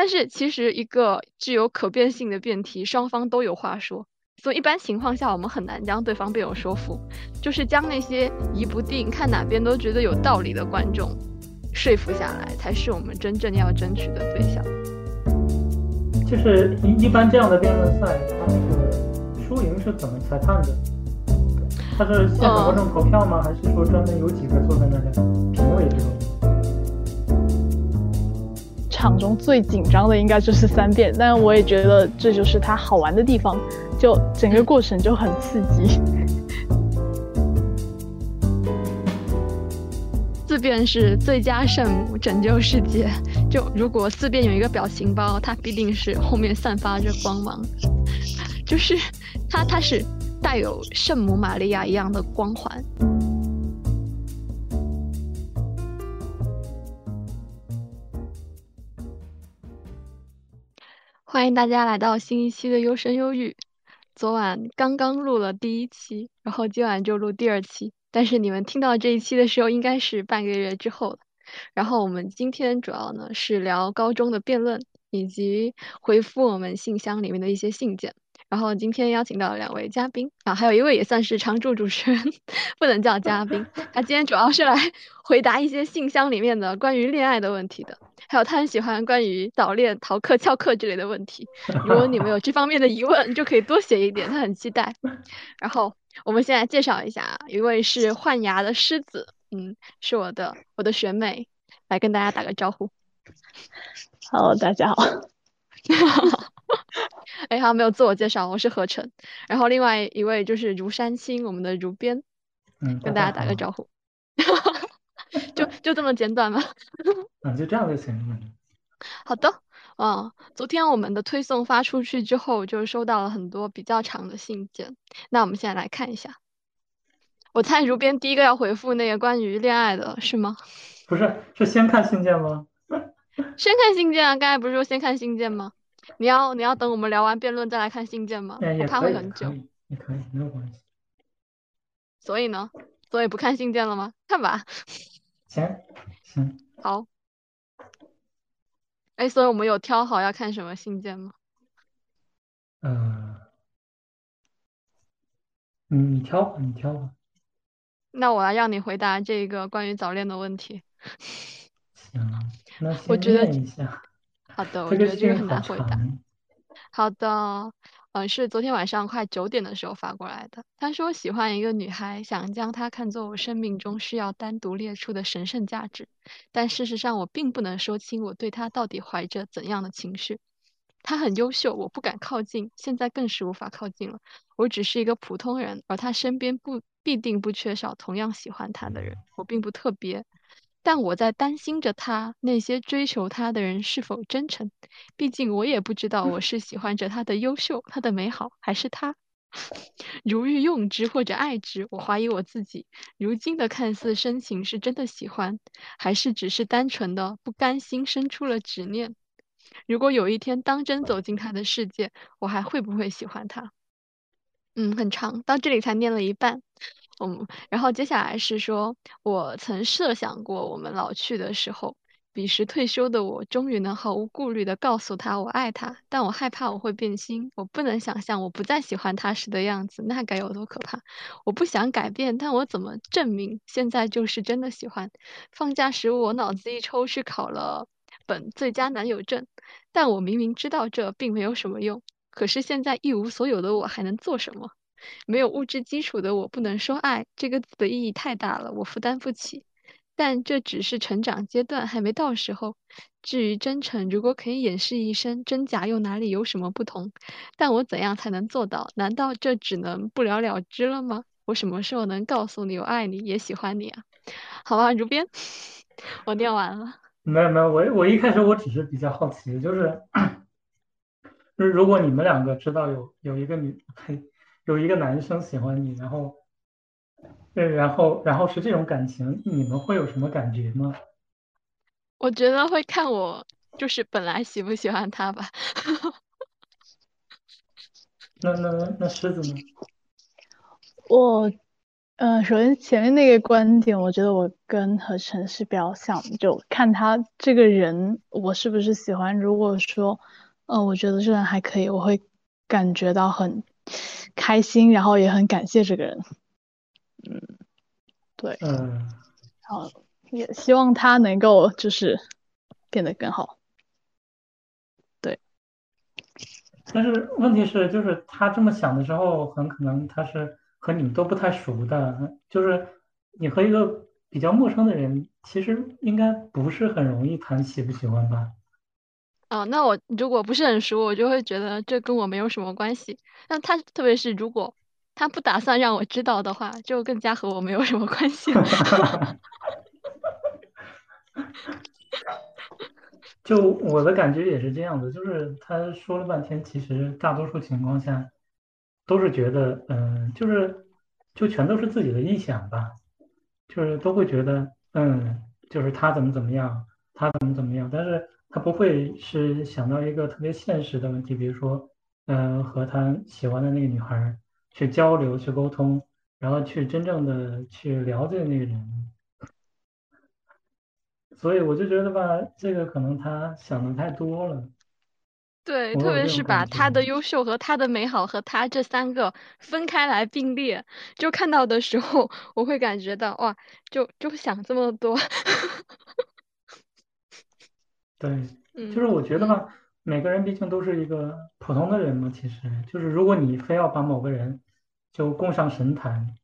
但是其实一个具有可变性的辩题，双方都有话说，所以一般情况下我们很难将对方辩友说服，就是将那些疑不定、看哪边都觉得有道理的观众说服下来，才是我们真正要争取的对象。就是一一般这样的辩论赛，它那个输赢是怎么裁判的？它是现场观众投票吗？还是说专门有几个坐在那里评委这种？场中最紧张的应该就是三辩，但我也觉得这就是它好玩的地方，就整个过程就很刺激。四辩是最佳圣母，拯救世界。就如果四辩有一个表情包，它必定是后面散发着光芒，就是它，它是带有圣母玛利亚一样的光环。欢迎大家来到新一期的优声优育。昨晚刚刚录了第一期，然后今晚就录第二期。但是你们听到这一期的时候，应该是半个月之后了。然后我们今天主要呢是聊高中的辩论，以及回复我们信箱里面的一些信件。然后今天邀请到两位嘉宾啊，还有一位也算是常驻主持人，不能叫嘉宾。他今天主要是来回答一些信箱里面的关于恋爱的问题的，还有他很喜欢关于早恋、逃课、翘课之类的问题。如果你们有这方面的疑问，就可以多写一点，他很期待。然后我们先来介绍一下，一位是换牙的狮子，嗯，是我的我的学妹，来跟大家打个招呼。Hello，大家好。哎，好，没有自我介绍，我是何晨。然后另外一位就是如山青，我们的如编，嗯，跟大家打个招呼。就就这么简短吗？嗯，就这样就行了。好的，嗯，昨天我们的推送发出去之后，就收到了很多比较长的信件。那我们现在来看一下。我猜如编第一个要回复那个关于恋爱的是吗？不是，是先看信件吗？先看信件啊！刚才不是说先看信件吗？你要你要等我们聊完辩论再来看信件吗？我怕会很久。也可以，没有关系。所以呢？所以不看信件了吗？看吧。行行。好。哎，所以我们有挑好要看什么信件吗？嗯。嗯，你挑吧，你挑吧。那我来让你回答这个关于早恋的问题。行，那先念一下。好的，我觉得这个很难回答。好的，嗯，是昨天晚上快九点的时候发过来的。他说喜欢一个女孩，想将她看作我生命中需要单独列出的神圣价值，但事实上我并不能说清我对她到底怀着怎样的情绪。她很优秀，我不敢靠近，现在更是无法靠近了。我只是一个普通人，而她身边不必定不缺少同样喜欢她的人。我并不特别。但我在担心着他那些追求他的人是否真诚，毕竟我也不知道我 是喜欢着他的优秀、他的美好，还是他 如欲用之或者爱之。我怀疑我自己，如今的看似深情是真的喜欢，还是只是单纯的不甘心生出了执念？如果有一天当真走进他的世界，我还会不会喜欢他？嗯，很长，到这里才念了一半。嗯，然后接下来是说，我曾设想过，我们老去的时候，彼时退休的我，终于能毫无顾虑地告诉他我爱他，但我害怕我会变心，我不能想象我不再喜欢他时的样子，那该有多可怕！我不想改变，但我怎么证明现在就是真的喜欢？放假时我脑子一抽去考了本最佳男友证，但我明明知道这并没有什么用，可是现在一无所有的我还能做什么？没有物质基础的我不能说爱这个字的意义太大了，我负担不起。但这只是成长阶段，还没到时候。至于真诚，如果可以掩饰一生，真假又哪里有什么不同？但我怎样才能做到？难道这只能不了了之了吗？我什么时候能告诉你我爱你，也喜欢你啊？好吧，如编，我念完了。没有没有，我我一开始我只是比较好奇，就是，就是如果你们两个知道有有一个女，嘿。有一个男生喜欢你，然后，对，然后，然后是这种感情，你们会有什么感觉吗？我觉得会看我就是本来喜不喜欢他吧。那那那狮子呢？我呃，首先前面那个观点，我觉得我跟何晨是比较像，就看他这个人，我是不是喜欢。如果说，呃，我觉得这人还可以，我会感觉到很开心，然后也很感谢这个人。嗯，对，嗯，然后也希望他能够就是变得更好。对，但是问题是，就是他这么想的时候，很可能他是。和你们都不太熟的，就是你和一个比较陌生的人，其实应该不是很容易谈喜不喜欢吧？哦，那我如果不是很熟，我就会觉得这跟我没有什么关系。那他特别是如果他不打算让我知道的话，就更加和我没有什么关系。就我的感觉也是这样的，就是他说了半天，其实大多数情况下。都是觉得，嗯，就是，就全都是自己的臆想吧，就是都会觉得，嗯，就是他怎么怎么样，他怎么怎么样，但是他不会是想到一个特别现实的问题，比如说，嗯，和他喜欢的那个女孩去交流、去沟通，然后去真正的去了解那个人，所以我就觉得吧，这个可能他想的太多了。对，特别是把他的优秀和他的美好和他这三个分开来并列，就看到的时候，我会感觉到哇，就就想这么多。对，就是我觉得吧，每个人毕竟都是一个普通的人嘛。其实，就是如果你非要把某个人就供上神坛，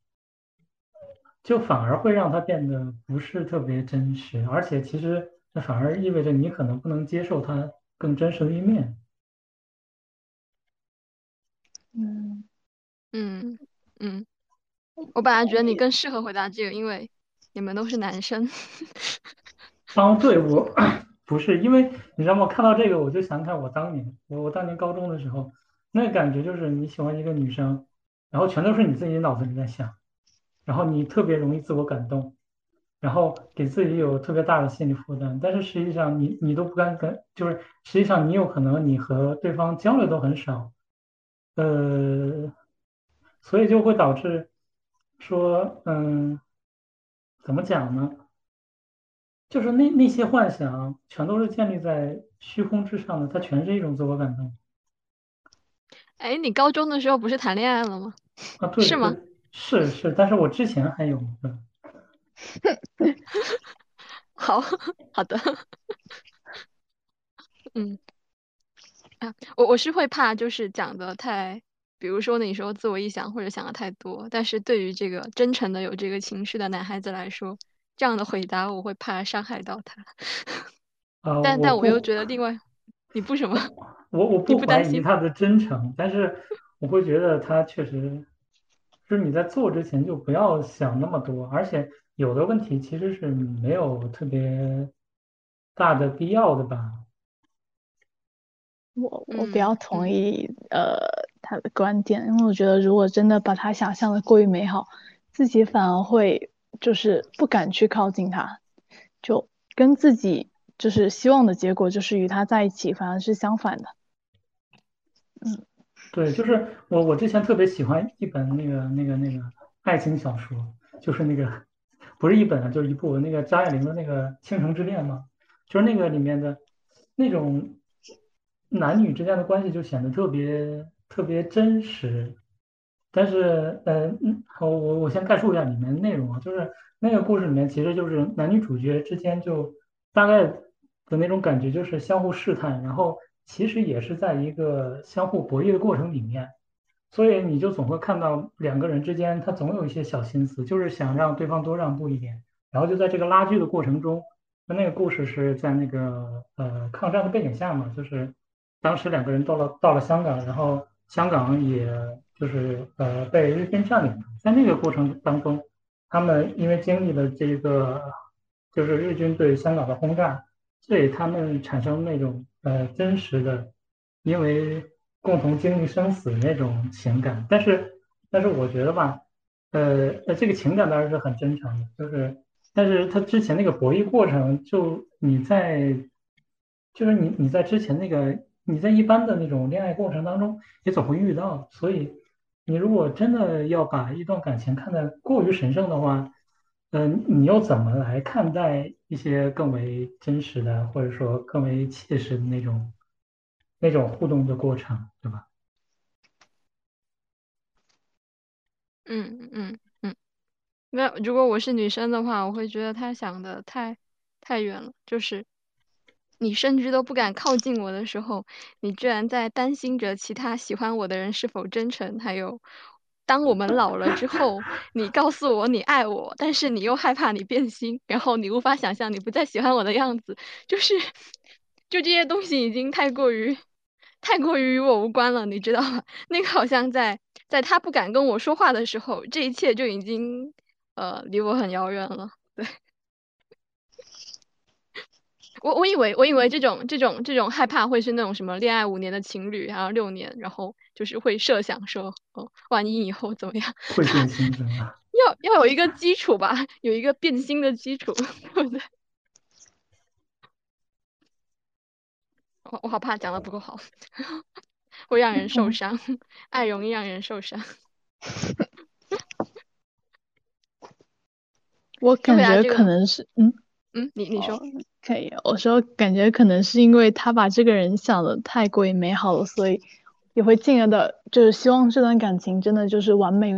就反而会让他变得不是特别真实，而且其实那反而意味着你可能不能接受他更真实的一面。嗯嗯嗯，我本来觉得你更适合回答这个，因为你们都是男生。哦，对我不是，因为你知道吗？看到这个我就想起来我当年，我我当年高中的时候，那感觉就是你喜欢一个女生，然后全都是你自己脑子里在想，然后你特别容易自我感动，然后给自己有特别大的心理负担，但是实际上你你都不敢跟，就是实际上你有可能你和对方交流都很少。呃，所以就会导致说，嗯，怎么讲呢？就是那那些幻想全都是建立在虚空之上的，它全是一种自我感动。哎，你高中的时候不是谈恋爱了吗？啊，对，是吗？是是，但是我之前还有。好好的，嗯。啊，我我是会怕，就是讲的太，比如说你说自我臆想或者想的太多，但是对于这个真诚的有这个情绪的男孩子来说，这样的回答我会怕伤害到他。但但我又觉得另外，你不什么？我我不担心他的真诚，但是我会觉得他确实，就是你在做之前就不要想那么多，而且有的问题其实是没有特别大的必要的吧。我我比较同意呃他的观点，因为我觉得如果真的把他想象的过于美好，自己反而会就是不敢去靠近他，就跟自己就是希望的结果就是与他在一起，反而是相反的。嗯，对，就是我我之前特别喜欢一本那个那个那个爱情小说，就是那个不是一本啊，就是一部那个张爱玲的那个《倾城之恋》嘛，就是那个里面的那种。男女之间的关系就显得特别特别真实，但是，呃，好，我我先概述一下里面内容啊，就是那个故事里面其实就是男女主角之间就大概的那种感觉，就是相互试探，然后其实也是在一个相互博弈的过程里面，所以你就总会看到两个人之间他总有一些小心思，就是想让对方多让步一点，然后就在这个拉锯的过程中，那那个故事是在那个呃抗战的背景下嘛，就是。当时两个人到了到了香港，然后香港也就是呃被日军占领。在那个过程当中，他们因为经历了这个就是日军对香港的轰炸，所以他们产生那种呃真实的，因为共同经历生死那种情感。但是但是我觉得吧，呃呃这个情感当然是很真诚的，就是但是他之前那个博弈过程，就你在就是你你在之前那个。你在一般的那种恋爱过程当中也总会遇到，所以你如果真的要把一段感情看得过于神圣的话，嗯，你又怎么来看待一些更为真实的，或者说更为切实的那种那种互动的过程，对吧？嗯嗯嗯，那如果我是女生的话，我会觉得他想的太太远了，就是你甚至都不敢靠近我的时候，你居然在担心着其他喜欢我的人是否真诚，还有当我们老了之后，你告诉我你爱我，但是你又害怕你变心，然后你无法想象你不再喜欢我的样子，就是 就这些东西已经太过于太过于与我无关了，你知道吗？那个好像在。在他不敢跟我说话的时候，这一切就已经呃离我很遥远了。对，我我以为我以为这种这种这种害怕会是那种什么恋爱五年的情侣，然后六年，然后就是会设想说，哦，万一以后怎么样？会变心的吗？要要有一个基础吧，有一个变心的基础，对不对？我我好怕讲的不够好。会让人受伤，爱容易让人受伤。我感觉可能是，嗯嗯，你你说可以。我说感觉可能是因为他把这个人想的太过于美好了，所以也会进而的，就是希望这段感情真的就是完美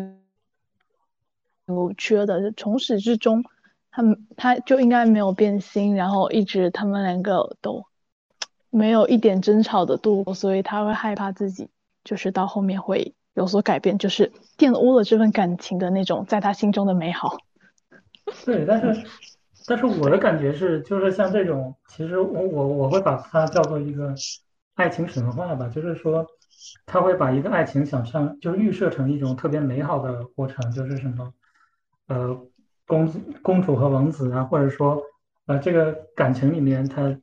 无缺的，就从始至终，他他就应该没有变心，然后一直他们两个都。没有一点争吵的度过，所以他会害怕自己就是到后面会有所改变，就是玷污了这份感情的那种在他心中的美好。对，但是但是我的感觉是，就是像这种，其实我我我会把它叫做一个爱情神话吧，就是说他会把一个爱情想象，就是预设成一种特别美好的过程，就是什么呃公公主和王子啊，或者说呃这个感情里面它。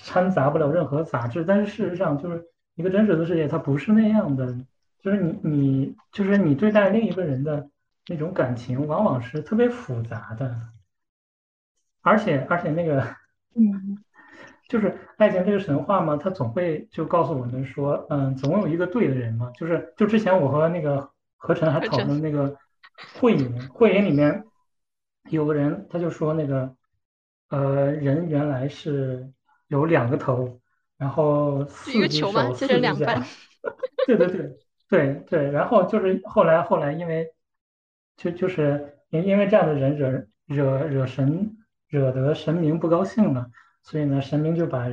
掺杂不了任何杂质，但是事实上就是一个真实的世界，它不是那样的。就是你你就是你对待另一个人的那种感情，往往是特别复杂的。而且而且那个，嗯，就是爱情这个神话嘛，它总会就告诉我们说，嗯，总有一个对的人嘛。就是就之前我和那个何晨还讨论那个会影，会影里面有个人他就说那个，呃，人原来是。有两个头，然后四只手，四只脚。对对对对对，然后就是后来后来因为，就就是因因为这样的人惹惹惹神惹得神明不高兴了，所以呢神明就把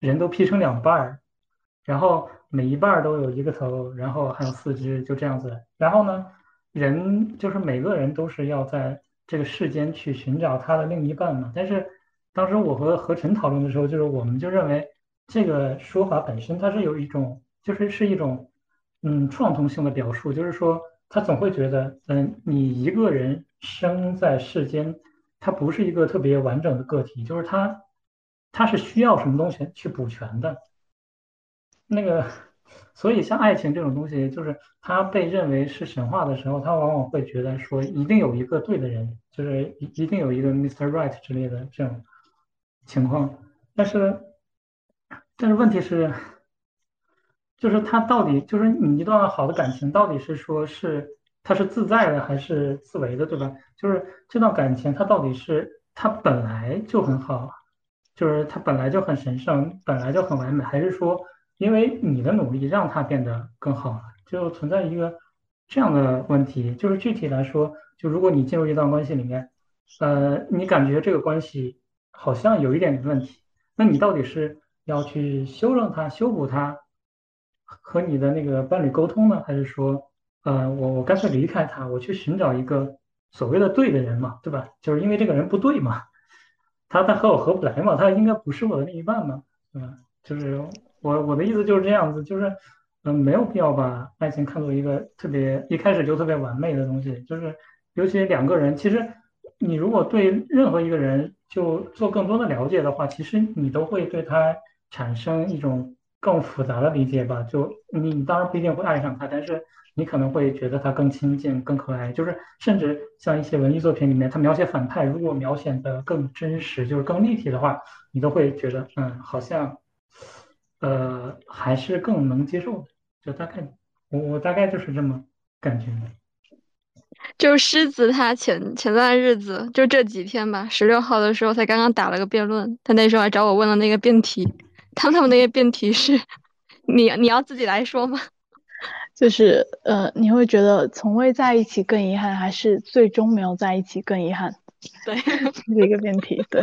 人都劈成两半儿，然后每一半儿都有一个头，然后还有四肢，就这样子。然后呢人就是每个人都是要在这个世间去寻找他的另一半嘛，但是。当时我和何晨讨论的时候，就是我们就认为这个说法本身它是有一种，就是是一种，嗯，创同性的表述，就是说他总会觉得，嗯，你一个人生在世间，他不是一个特别完整的个体，就是他，他是需要什么东西去补全的。那个，所以像爱情这种东西，就是它被认为是神话的时候，他往往会觉得说一定有一个对的人，就是一一定有一个 Mr. Right 之类的这种。情况，但是，但是问题是，就是他到底就是你一段好的感情，到底是说是他是自在的还是自为的，对吧？就是这段感情，它到底是它本来就很好，就是它本来就很神圣，本来就很完美，还是说因为你的努力让它变得更好了？就存在一个这样的问题。就是具体来说，就如果你进入一段关系里面，呃，你感觉这个关系。好像有一点问题，那你到底是要去修正它、修补它，和你的那个伴侣沟通呢，还是说，呃，我我干脆离开他，我去寻找一个所谓的对的人嘛，对吧？就是因为这个人不对嘛，他他和我合不来嘛，他应该不是我的另一半嘛，对吧？就是我我的意思就是这样子，就是嗯，没有必要把爱情看作一个特别一开始就特别完美的东西，就是尤其两个人，其实你如果对任何一个人。就做更多的了解的话，其实你都会对他产生一种更复杂的理解吧。就你当然不一定会爱上他，但是你可能会觉得他更亲近、更可爱。就是甚至像一些文艺作品里面，他描写反派，如果描写的更真实，就是更立体的话，你都会觉得，嗯，好像，呃，还是更能接受。就大概，我我大概就是这么感觉？就狮子他前前段日子就这几天吧，十六号的时候才刚刚打了个辩论，他那时候还找我问了那个辩题，他们他们那个辩题是，你你要自己来说吗？就是呃，你会觉得从未在一起更遗憾，还是最终没有在一起更遗憾？对，一个辩题，对，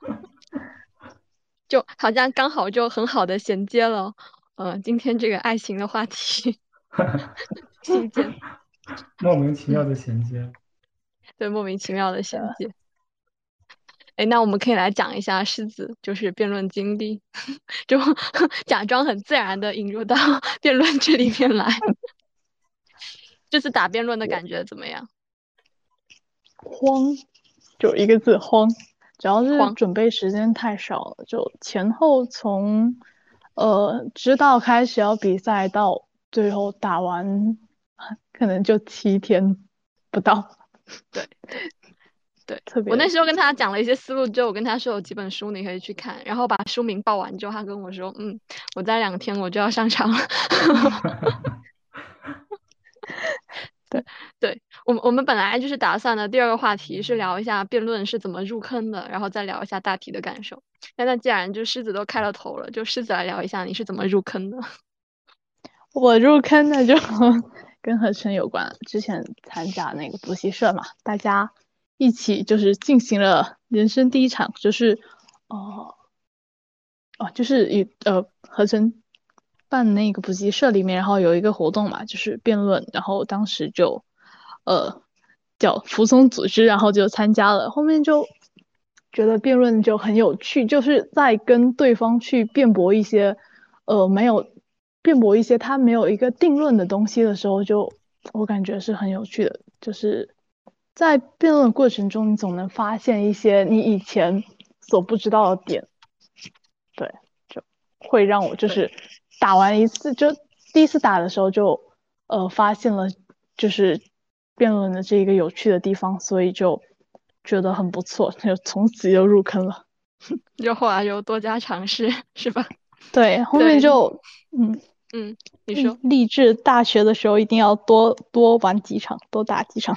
就好像刚好就很好的衔接了，呃，今天这个爱情的话题，衔接，莫名其妙的衔接，对，莫名其妙的衔接。哎，那我们可以来讲一下狮子就是辩论经历，就 假装很自然的引入到 辩论这里面来。这次打辩论的感觉怎么样？慌，就一个字慌。主要是准备时间太少了，就前后从呃知道开始要比赛到最后打完，可能就七天不到。对。对，特别我那时候跟他讲了一些思路之后，我跟他说有几本书你可以去看，然后把书名报完之后，他跟我说，嗯，我在两天我就要上场了。对，对我们我们本来就是打算的第二个话题是聊一下辩论是怎么入坑的，然后再聊一下大体的感受。那那既然就狮子都开了头了，就狮子来聊一下你是怎么入坑的。我入坑的就 跟何晨有关，之前参加那个补习社嘛，大家。一起就是进行了人生第一场，就是哦哦，就是与呃合成办那个补习社里面，然后有一个活动嘛，就是辩论，然后当时就呃叫服从组织，然后就参加了，后面就觉得辩论就很有趣，就是在跟对方去辩驳一些呃没有辩驳一些他没有一个定论的东西的时候，就我感觉是很有趣的，就是。在辩论过程中，你总能发现一些你以前所不知道的点，对，就会让我就是打完一次，就第一次打的时候就呃发现了就是辩论的这一个有趣的地方，所以就觉得很不错，就从此就入坑了。就后来就多加尝试，是吧？对，后面就嗯嗯，你说励志大学的时候一定要多多玩几场，多打几场。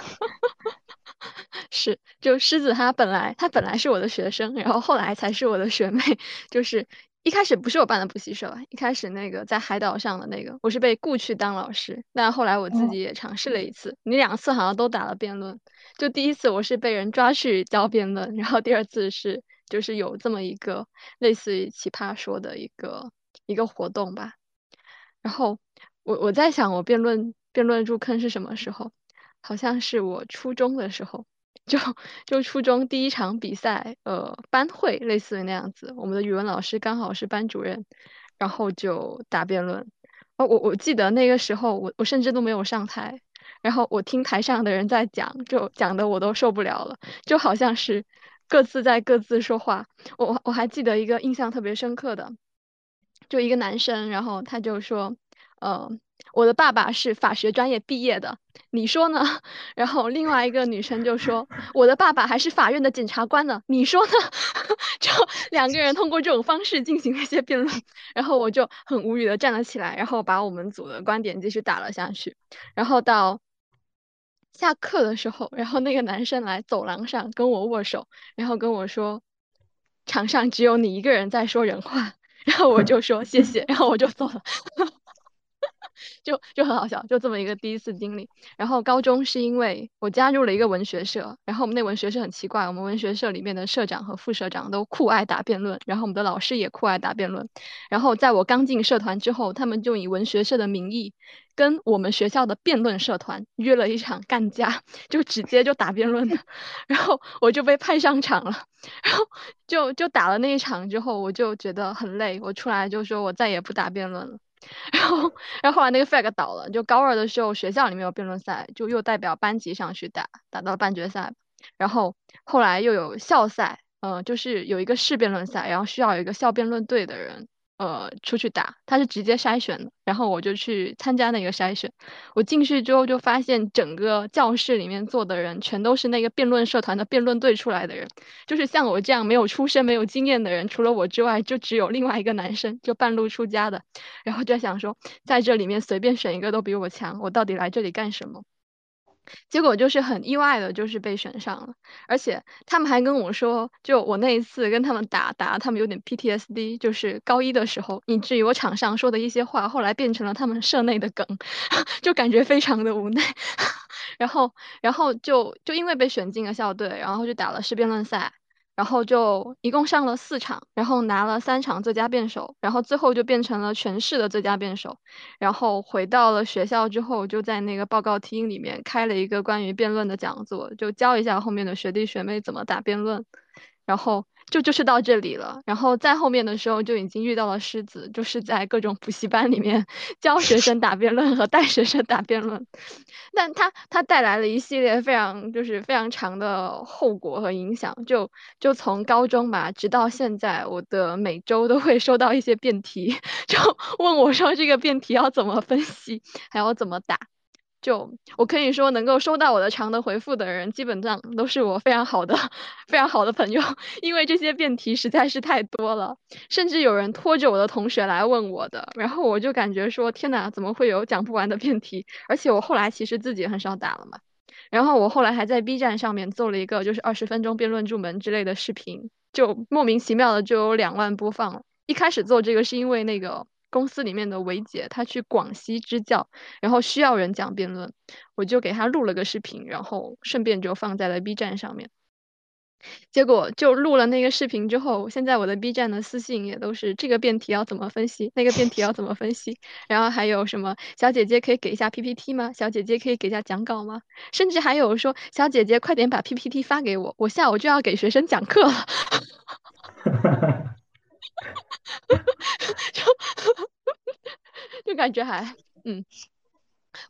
是，就狮子他本来他本来是我的学生，然后后来才是我的学妹。就是一开始不是我办的补习社，一开始那个在海岛上的那个，我是被雇去当老师。但后来我自己也尝试了一次，你两次好像都打了辩论。就第一次我是被人抓去教辩论，然后第二次是就是有这么一个类似于奇葩说的一个一个活动吧。然后我我在想，我辩论辩论入坑是什么时候？好像是我初中的时候，就就初中第一场比赛，呃，班会类似于那样子。我们的语文老师刚好是班主任，然后就打辩论。哦，我我记得那个时候，我我甚至都没有上台，然后我听台上的人在讲，就讲的我都受不了了，就好像是各自在各自说话。我我还记得一个印象特别深刻的，就一个男生，然后他就说，呃。我的爸爸是法学专业毕业的，你说呢？然后另外一个女生就说，我的爸爸还是法院的检察官呢，你说呢？就两个人通过这种方式进行了一些辩论，然后我就很无语的站了起来，然后把我们组的观点继续打了下去。然后到下课的时候，然后那个男生来走廊上跟我握手，然后跟我说，场上只有你一个人在说人话，然后我就说谢谢，然后我就走了。就就很好笑，就这么一个第一次经历。然后高中是因为我加入了一个文学社，然后我们那文学社很奇怪，我们文学社里面的社长和副社长都酷爱打辩论，然后我们的老师也酷爱打辩论。然后在我刚进社团之后，他们就以文学社的名义跟我们学校的辩论社团约了一场干架，就直接就打辩论的。然后我就被派上场了，然后就就打了那一场之后，我就觉得很累，我出来就说我再也不打辩论了。然后，然后后来那个 flag 倒了，就高二的时候学校里面有辩论赛，就又代表班级上去打，打到了半决赛。然后后来又有校赛，嗯，就是有一个市辩论赛，然后需要有一个校辩论队的人呃出去打，他是直接筛选的，然后我就去参加那个筛选。我进去之后就发现整个教室里面坐的人全都是那个辩论社团的辩论队出来的人，就是像我这样没有出身、没有经验的人，除了我之外，就只有另外一个男生，就半路出家的。然后就在想说，在这里面随便选一个都比我强，我到底来这里干什么？结果就是很意外的，就是被选上了，而且他们还跟我说，就我那一次跟他们打打，他们有点 PTSD，就是高一的时候，以至于我场上说的一些话，后来变成了他们社内的梗，就感觉非常的无奈。然后，然后就就因为被选进了校队，然后就打了市辩论赛。然后就一共上了四场，然后拿了三场最佳辩手，然后最后就变成了全市的最佳辩手。然后回到了学校之后，就在那个报告厅里面开了一个关于辩论的讲座，就教一下后面的学弟学妹怎么打辩论。然后就就是到这里了。然后在后面的时候就已经遇到了狮子，就是在各种补习班里面 教学生打辩论和带学生打辩论。但他他带来了一系列非常就是非常长的后果和影响，就就从高中吧，直到现在，我的每周都会收到一些辩题，就问我说这个辩题要怎么分析，还要怎么打。就我可以说，能够收到我的长的回复的人，基本上都是我非常好的、非常好的朋友，因为这些辩题实在是太多了，甚至有人拖着我的同学来问我的，然后我就感觉说，天哪，怎么会有讲不完的辩题？而且我后来其实自己很少打了嘛，然后我后来还在 B 站上面做了一个就是二十分钟辩论入门之类的视频，就莫名其妙的就有两万播放了。一开始做这个是因为那个。公司里面的维姐，她去广西支教，然后需要人讲辩论，我就给她录了个视频，然后顺便就放在了 B 站上面。结果就录了那个视频之后，现在我的 B 站的私信也都是这个辩题要怎么分析，那个辩题要怎么分析，然后还有什么小姐姐可以给一下 PPT 吗？小姐姐可以给下讲稿吗？甚至还有说小姐姐快点把 PPT 发给我，我下午就要给学生讲课了。就 就感觉还嗯，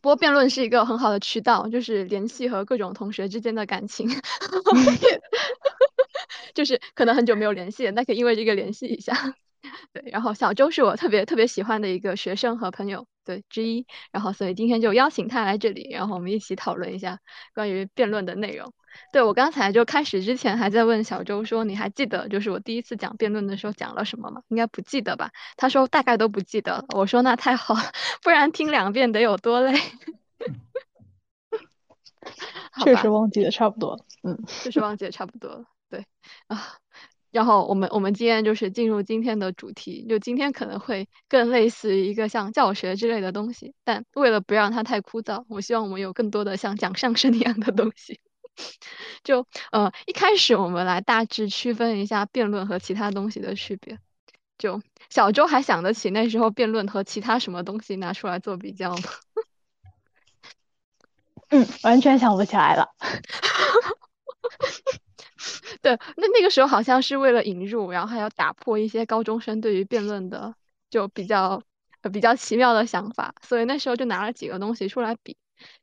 不过辩论是一个很好的渠道，就是联系和各种同学之间的感情，就是可能很久没有联系，那可以因为这个联系一下。对，然后小周是我特别特别喜欢的一个学生和朋友对之一，然后所以今天就邀请他来这里，然后我们一起讨论一下关于辩论的内容。对我刚才就开始之前还在问小周说，你还记得就是我第一次讲辩论的时候讲了什么吗？应该不记得吧？他说大概都不记得了。我说那太好了，不然听两遍得有多累。确实忘记的差不多了，嗯，确实忘记的差不多了，对啊。然后我们我们今天就是进入今天的主题，就今天可能会更类似于一个像教学之类的东西，但为了不让它太枯燥，我希望我们有更多的像讲相声一样的东西。就呃一开始我们来大致区分一下辩论和其他东西的区别。就小周还想得起那时候辩论和其他什么东西拿出来做比较吗？嗯，完全想不起来了。对，那那个时候好像是为了引入，然后还要打破一些高中生对于辩论的就比较呃比较奇妙的想法，所以那时候就拿了几个东西出来比，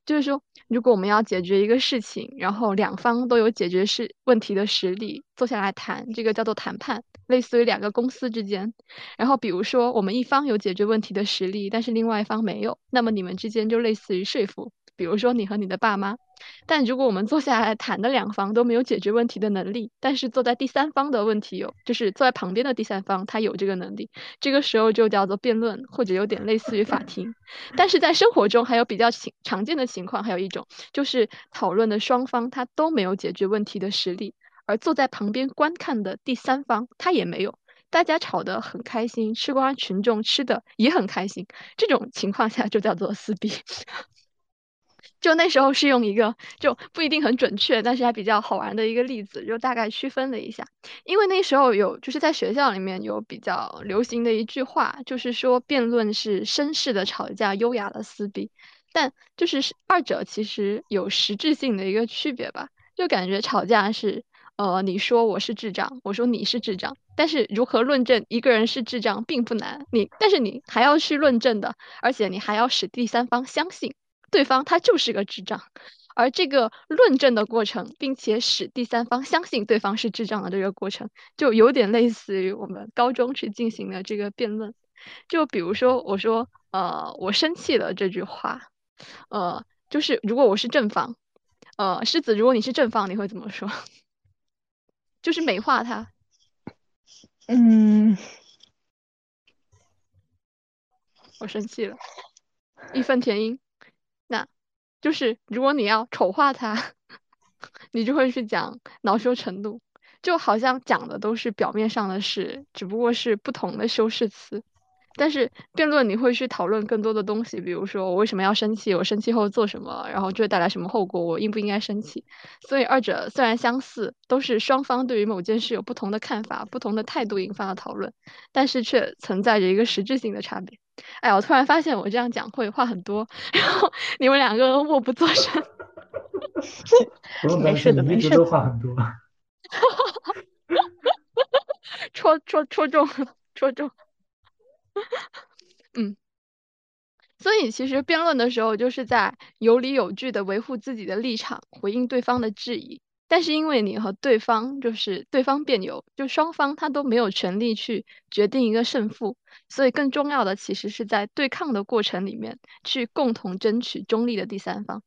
就是说如果我们要解决一个事情，然后两方都有解决是问题的实力，坐下来谈，这个叫做谈判，类似于两个公司之间。然后比如说我们一方有解决问题的实力，但是另外一方没有，那么你们之间就类似于说服，比如说你和你的爸妈。但如果我们坐下来谈的两方都没有解决问题的能力，但是坐在第三方的问题有，就是坐在旁边的第三方他有这个能力，这个时候就叫做辩论，或者有点类似于法庭。但是在生活中还有比较情常见的情况，还有一种就是讨论的双方他都没有解决问题的实力，而坐在旁边观看的第三方他也没有，大家吵得很开心，吃瓜群众吃的也很开心，这种情况下就叫做撕逼。就那时候是用一个就不一定很准确，但是还比较好玩的一个例子，就大概区分了一下。因为那时候有就是在学校里面有比较流行的一句话，就是说辩论是绅士的吵架，优雅的撕逼。但就是二者其实有实质性的一个区别吧。就感觉吵架是呃你说我是智障，我说你是智障，但是如何论证一个人是智障并不难，你但是你还要去论证的，而且你还要使第三方相信。对方他就是个智障，而这个论证的过程，并且使第三方相信对方是智障的这个过程，就有点类似于我们高中去进行的这个辩论。就比如说，我说，呃，我生气了这句话，呃，就是如果我是正方，呃，狮子，如果你是正方，你会怎么说？就是美化他。嗯，我生气了，义愤填膺。那就是如果你要丑化他，你就会去讲恼羞成怒，就好像讲的都是表面上的事，只不过是不同的修饰词。但是辩论你会去讨论更多的东西，比如说我为什么要生气，我生气后做什么，然后这会带来什么后果，我应不应该生气。所以二者虽然相似，都是双方对于某件事有不同的看法、不同的态度引发的讨论，但是却存在着一个实质性的差别。哎，我突然发现我这样讲会话很多，然后你们两个默不作声。没事的，没事。都话很多。戳戳戳中了，戳中。嗯，所以其实辩论的时候，就是在有理有据的维护自己的立场，回应对方的质疑。但是因为你和对方就是对方辩友，就双方他都没有权利去决定一个胜负，所以更重要的其实是在对抗的过程里面去共同争取中立的第三方。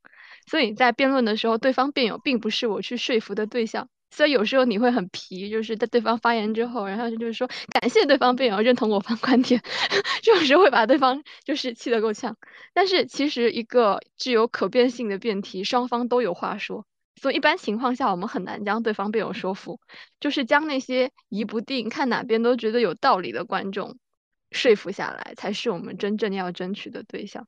所以在辩论的时候，对方辩友并不是我去说服的对象。所以有时候你会很皮，就是在对方发言之后，然后就是说感谢对方辩友认同我方观点，这种时候会把对方就是气得够呛。但是其实一个具有可变性的辩题，双方都有话说，所以一般情况下我们很难将对方辩友说服，就是将那些疑不定、看哪边都觉得有道理的观众说服下来，才是我们真正要争取的对象。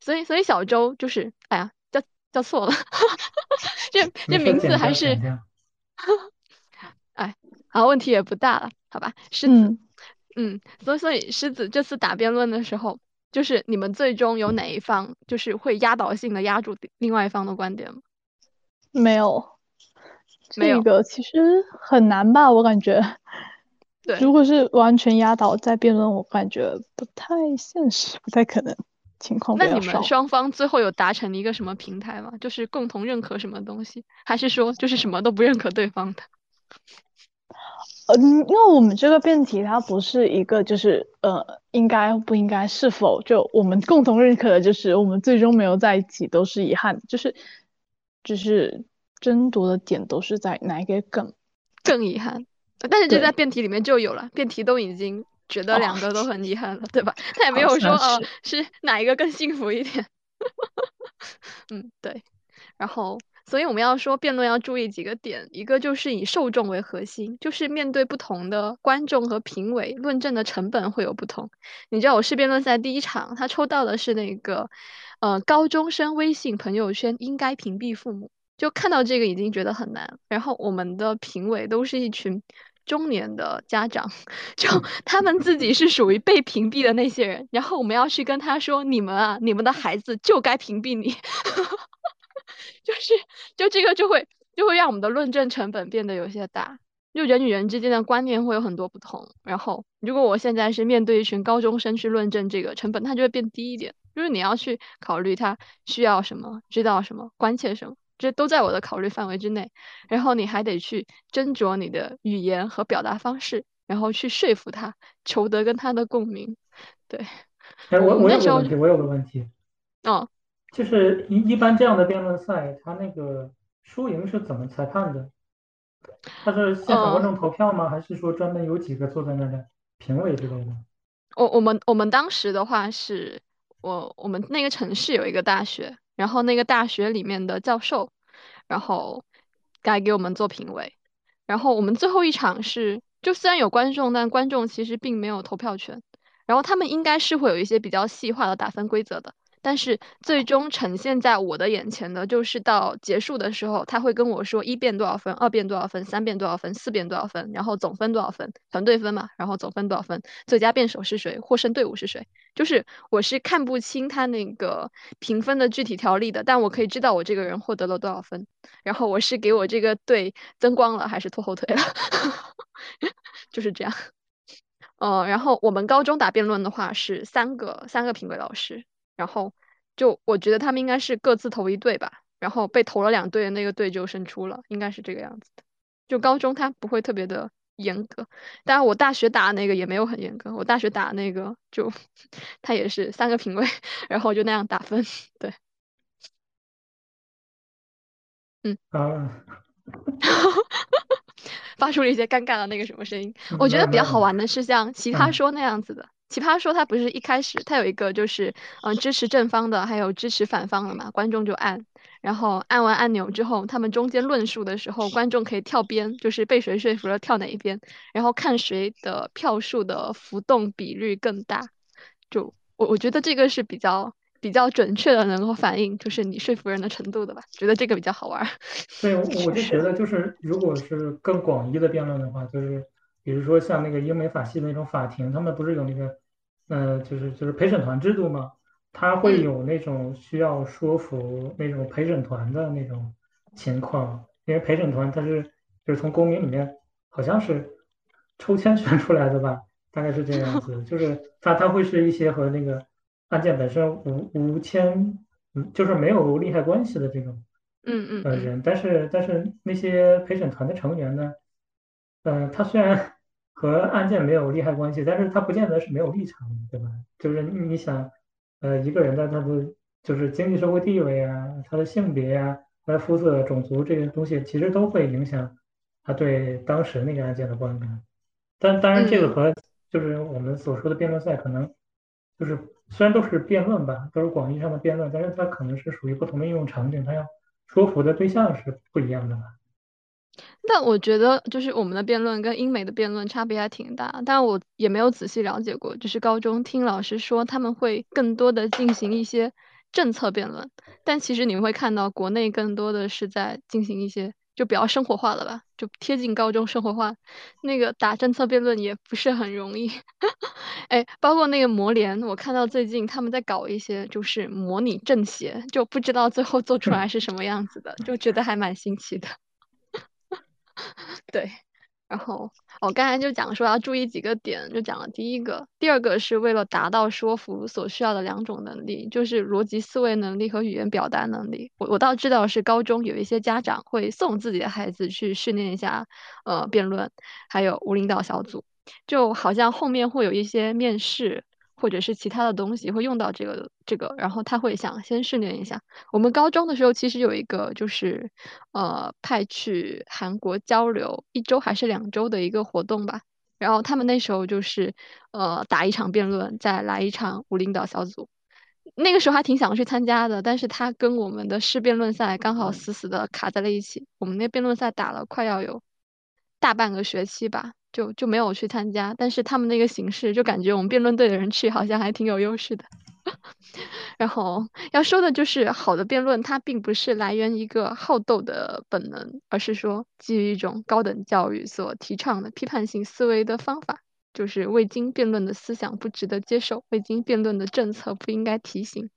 所以，所以小周就是，哎呀，叫叫错了，这这名字还是。哎，好，问题也不大了，好吧？狮子，嗯，所以所以狮子这次打辩论的时候，就是你们最终有哪一方就是会压倒性的压住另外一方的观点吗？没有，没有。这个其实很难吧？我感觉，对，如果是完全压倒在辩论，我感觉不太现实，不太可能。情况那你们双方最后有达成一个什么平台吗？就是共同认可什么东西，还是说就是什么都不认可对方的？嗯，因为我们这个辩题它不是一个就是呃应该不应该是否就我们共同认可的就是我们最终没有在一起都是遗憾，就是就是争夺的点都是在哪一个更更遗憾，但是这在辩题里面就有了，辩题都已经。觉得两个都很遗憾了，对吧？他也没有说呃是哪一个更幸福一点。嗯，对。然后，所以我们要说辩论要注意几个点，一个就是以受众为核心，就是面对不同的观众和评委，论证的成本会有不同。你知道我是辩论赛第一场，他抽到的是那个呃高中生微信朋友圈应该屏蔽父母，就看到这个已经觉得很难。然后我们的评委都是一群。中年的家长，就他们自己是属于被屏蔽的那些人，然后我们要去跟他说：“你们啊，你们的孩子就该屏蔽你。” 就是，就这个就会就会让我们的论证成本变得有些大，就人与人之间的观念会有很多不同。然后，如果我现在是面对一群高中生去论证这个成本，它就会变低一点。就是你要去考虑他需要什么，知道什么，关切什么。这都在我的考虑范围之内，然后你还得去斟酌你的语言和表达方式，然后去说服他，求得跟他的共鸣。对，哎，我我有个问题，我有个问题，哦，就是一一般这样的辩论赛，他那个输赢是怎么裁判的？他是现场观众投票吗？还是说专门有几个坐在那的评委之类的？我我们我们当时的话是，我我们那个城市有一个大学。然后那个大学里面的教授，然后该给我们做评委。然后我们最后一场是，就虽然有观众，但观众其实并没有投票权。然后他们应该是会有一些比较细化的打分规则的。但是最终呈现在我的眼前的，就是到结束的时候，他会跟我说一辩多少分，二辩多少分，三辩多少分，四辩多少分，然后总分多少分，团队分嘛，然后总分多少分，最佳辩手是谁，获胜队伍是谁。就是我是看不清他那个评分的具体条例的，但我可以知道我这个人获得了多少分，然后我是给我这个队增光了还是拖后腿了，就是这样。呃，然后我们高中打辩论的话是三个三个评委老师。然后就我觉得他们应该是各自投一队吧，然后被投了两队的那个队就胜出了，应该是这个样子的。就高中他不会特别的严格，当然我大学打那个也没有很严格，我大学打那个就 他也是三个评委，然后就那样打分，对，嗯啊，发出了一些尴尬的那个什么声音。我觉得比较好玩的是像奇葩说那样子的。奇葩说，它不是一开始它有一个就是，嗯，支持正方的，还有支持反方的嘛，观众就按，然后按完按钮之后，他们中间论述的时候，观众可以跳边，就是被谁说服了跳哪一边，然后看谁的票数的浮动比率更大。就我我觉得这个是比较比较准确的，能够反映就是你说服人的程度的吧，觉得这个比较好玩。对，我就觉得就是如果是更广义的辩论的话，就是比如说像那个英美法系的那种法庭，他们不是有那个。呃，就是就是陪审团制度嘛，他会有那种需要说服那种陪审团的那种情况，因为陪审团他是就是从公民里面好像是抽签选出来的吧，大概是这样子，就是他他会是一些和那个案件本身无无牵，嗯，就是没有利害关系的这种，嗯嗯呃人，但是但是那些陪审团的成员呢，嗯，他虽然。和案件没有利害关系，但是他不见得是没有立场的，对吧？就是你想，呃，一个人的他的就是经济社会地位啊，他的性别呀，他的肤色、种族这些东西，其实都会影响他对当时那个案件的观感。但当然，这个和就是我们所说的辩论赛可能就是虽然都是辩论吧，都是广义上的辩论，但是它可能是属于不同的应用场景，它要说服的对象是不一样的吧。但我觉得，就是我们的辩论跟英美的辩论差别还挺大，但我也没有仔细了解过。就是高中听老师说，他们会更多的进行一些政策辩论，但其实你们会看到，国内更多的是在进行一些就比较生活化了吧，就贴近高中生活化。那个打政策辩论也不是很容易。哎，包括那个模联，我看到最近他们在搞一些就是模拟政协，就不知道最后做出来是什么样子的，就觉得还蛮新奇的。对，然后我刚才就讲说要注意几个点，就讲了第一个，第二个是为了达到说服所需要的两种能力，就是逻辑思维能力和语言表达能力。我我倒知道是高中有一些家长会送自己的孩子去训练一下，呃，辩论，还有无领导小组，就好像后面会有一些面试。或者是其他的东西会用到这个这个，然后他会想先训练一下。我们高中的时候其实有一个就是，呃，派去韩国交流一周还是两周的一个活动吧。然后他们那时候就是，呃，打一场辩论，再来一场无领导小组。那个时候还挺想去参加的，但是他跟我们的市辩论赛刚好死死的卡在了一起。我们那辩论赛打了快要有大半个学期吧。就就没有去参加，但是他们那个形式就感觉我们辩论队的人去好像还挺有优势的。然后要说的就是，好的辩论它并不是来源一个好斗的本能，而是说基于一种高等教育所提倡的批判性思维的方法，就是未经辩论的思想不值得接受，未经辩论的政策不应该提醒。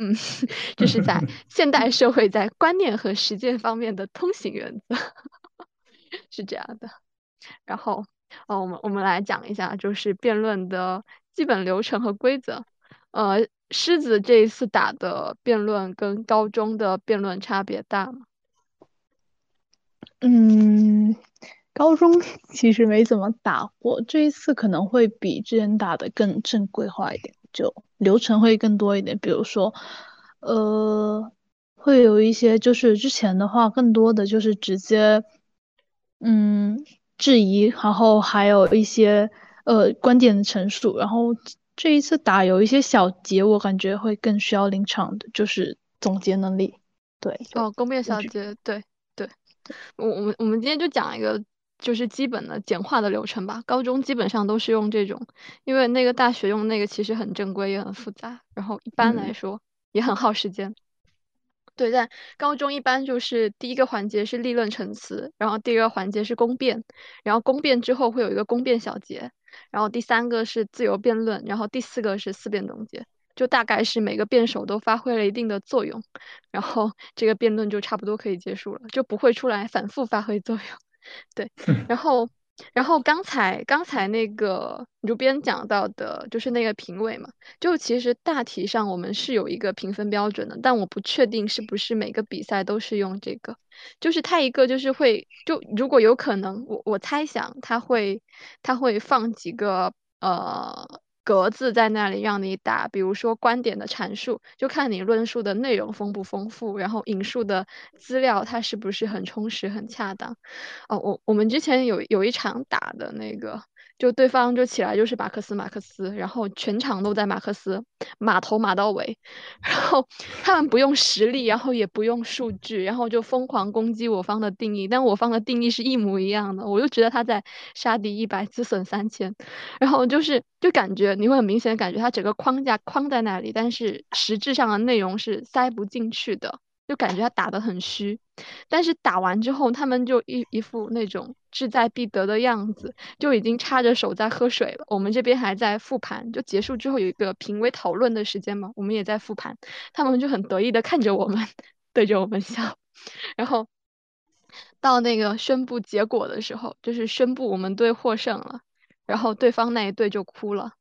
嗯，这是在 现代社会在观念和实践方面的通行原则，是这样的。然后，呃，我们我们来讲一下，就是辩论的基本流程和规则。呃，狮子这一次打的辩论跟高中的辩论差别大吗？嗯，高中其实没怎么打过，这一次可能会比之前打的更正规化一点，就流程会更多一点。比如说，呃，会有一些就是之前的话，更多的就是直接，嗯。质疑，然后还有一些呃观点的陈述，然后这一次打有一些小节，我感觉会更需要临场的，就是总结能力。对，哦，攻辩小节，对对。我我们我们今天就讲一个就是基本的简化的流程吧。高中基本上都是用这种，因为那个大学用那个其实很正规也很复杂，然后一般来说也很耗时间。对，在高中一般就是第一个环节是立论陈词，然后第二个环节是公辩，然后公辩之后会有一个公辩小结，然后第三个是自由辩论，然后第四个是思辩总结，就大概是每个辩手都发挥了一定的作用，然后 这个辩论就差不多可以结束了，就不会出来反复发挥作用。对，然后然后刚才刚才那个主编讲到的，就是那个评委嘛，就其实大体上我们是有一个评分标准的，但我不确定是不是每个比赛都是用这个，就是他一个就是会就如果有可能，我我猜想他会他会放几个呃。格子在那里让你打，比如说观点的阐述，就看你论述的内容丰不丰富，然后引述的资料它是不是很充实、很恰当。哦，我我们之前有有一场打的那个。就对方就起来就是马克思马克思，然后全场都在马克思，马头马到尾，然后他们不用实力，然后也不用数据，然后就疯狂攻击我方的定义，但我方的定义是一模一样的，我就觉得他在杀敌一百自损三千，然后就是就感觉你会很明显的感觉他整个框架框在那里，但是实质上的内容是塞不进去的。就感觉他打得很虚，但是打完之后，他们就一一副那种志在必得的样子，就已经插着手在喝水了。我们这边还在复盘，就结束之后有一个评委讨论的时间嘛，我们也在复盘，他们就很得意的看着我们，对着我们笑。然后到那个宣布结果的时候，就是宣布我们队获胜了，然后对方那一队就哭了，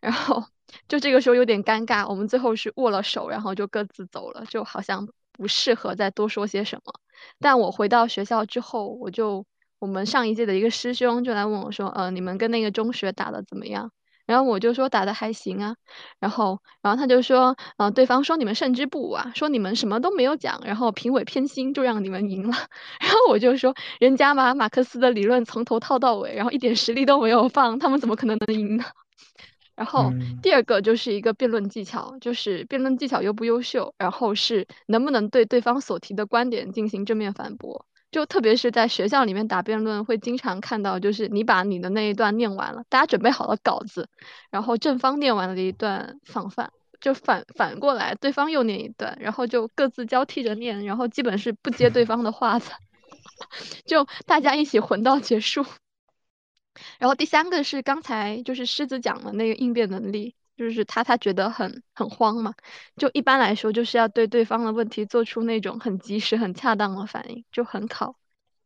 然后就这个时候有点尴尬，我们最后是握了手，然后就各自走了，就好像。不适合再多说些什么，但我回到学校之后，我就我们上一届的一个师兄就来问我说，呃，你们跟那个中学打的怎么样？然后我就说打的还行啊，然后然后他就说，呃，对方说你们胜之不武啊，说你们什么都没有讲，然后评委偏心就让你们赢了，然后我就说，人家把马克思的理论从头套到尾，然后一点实力都没有放，他们怎么可能能赢呢？然后第二个就是一个辩论技巧，就是辩论技巧优不优秀，然后是能不能对对方所提的观点进行正面反驳。就特别是在学校里面打辩论，会经常看到，就是你把你的那一段念完了，大家准备好了稿子，然后正方念完了一段防范，就反反过来，对方又念一段，然后就各自交替着念，然后基本是不接对方的话的，就大家一起混到结束。然后第三个是刚才就是狮子讲的那个应变能力，就是他他觉得很很慌嘛，就一般来说就是要对对方的问题做出那种很及时、很恰当的反应，就很考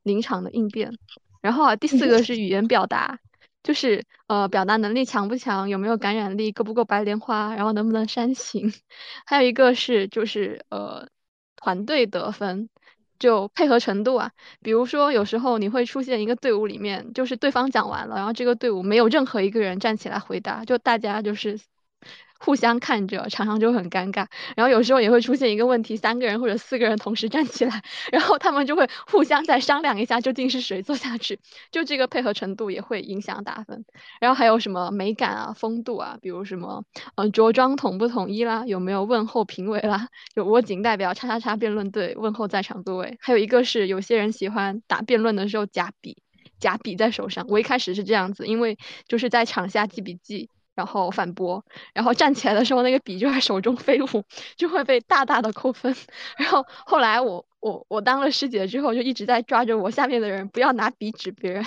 临场的应变。然后啊，第四个是语言表达，就是呃表达能力强不强，有没有感染力，够不够白莲花，然后能不能煽情。还有一个是就是呃团队得分。就配合程度啊，比如说有时候你会出现一个队伍里面，就是对方讲完了，然后这个队伍没有任何一个人站起来回答，就大家就是。互相看着，常常就很尴尬。然后有时候也会出现一个问题，三个人或者四个人同时站起来，然后他们就会互相再商量一下究竟是谁坐下去。就这个配合程度也会影响打分。然后还有什么美感啊、风度啊，比如什么嗯着装统不统一啦，有没有问候评委啦，有我仅代表叉叉叉辩论队问候在场各位。还有一个是有些人喜欢打辩论的时候夹笔，夹笔在手上。我一开始是这样子，因为就是在场下记笔记。然后反驳，然后站起来的时候，那个笔就在手中飞舞，就会被大大的扣分。然后后来我我我当了师姐之后，就一直在抓着我下面的人，不要拿笔指别人。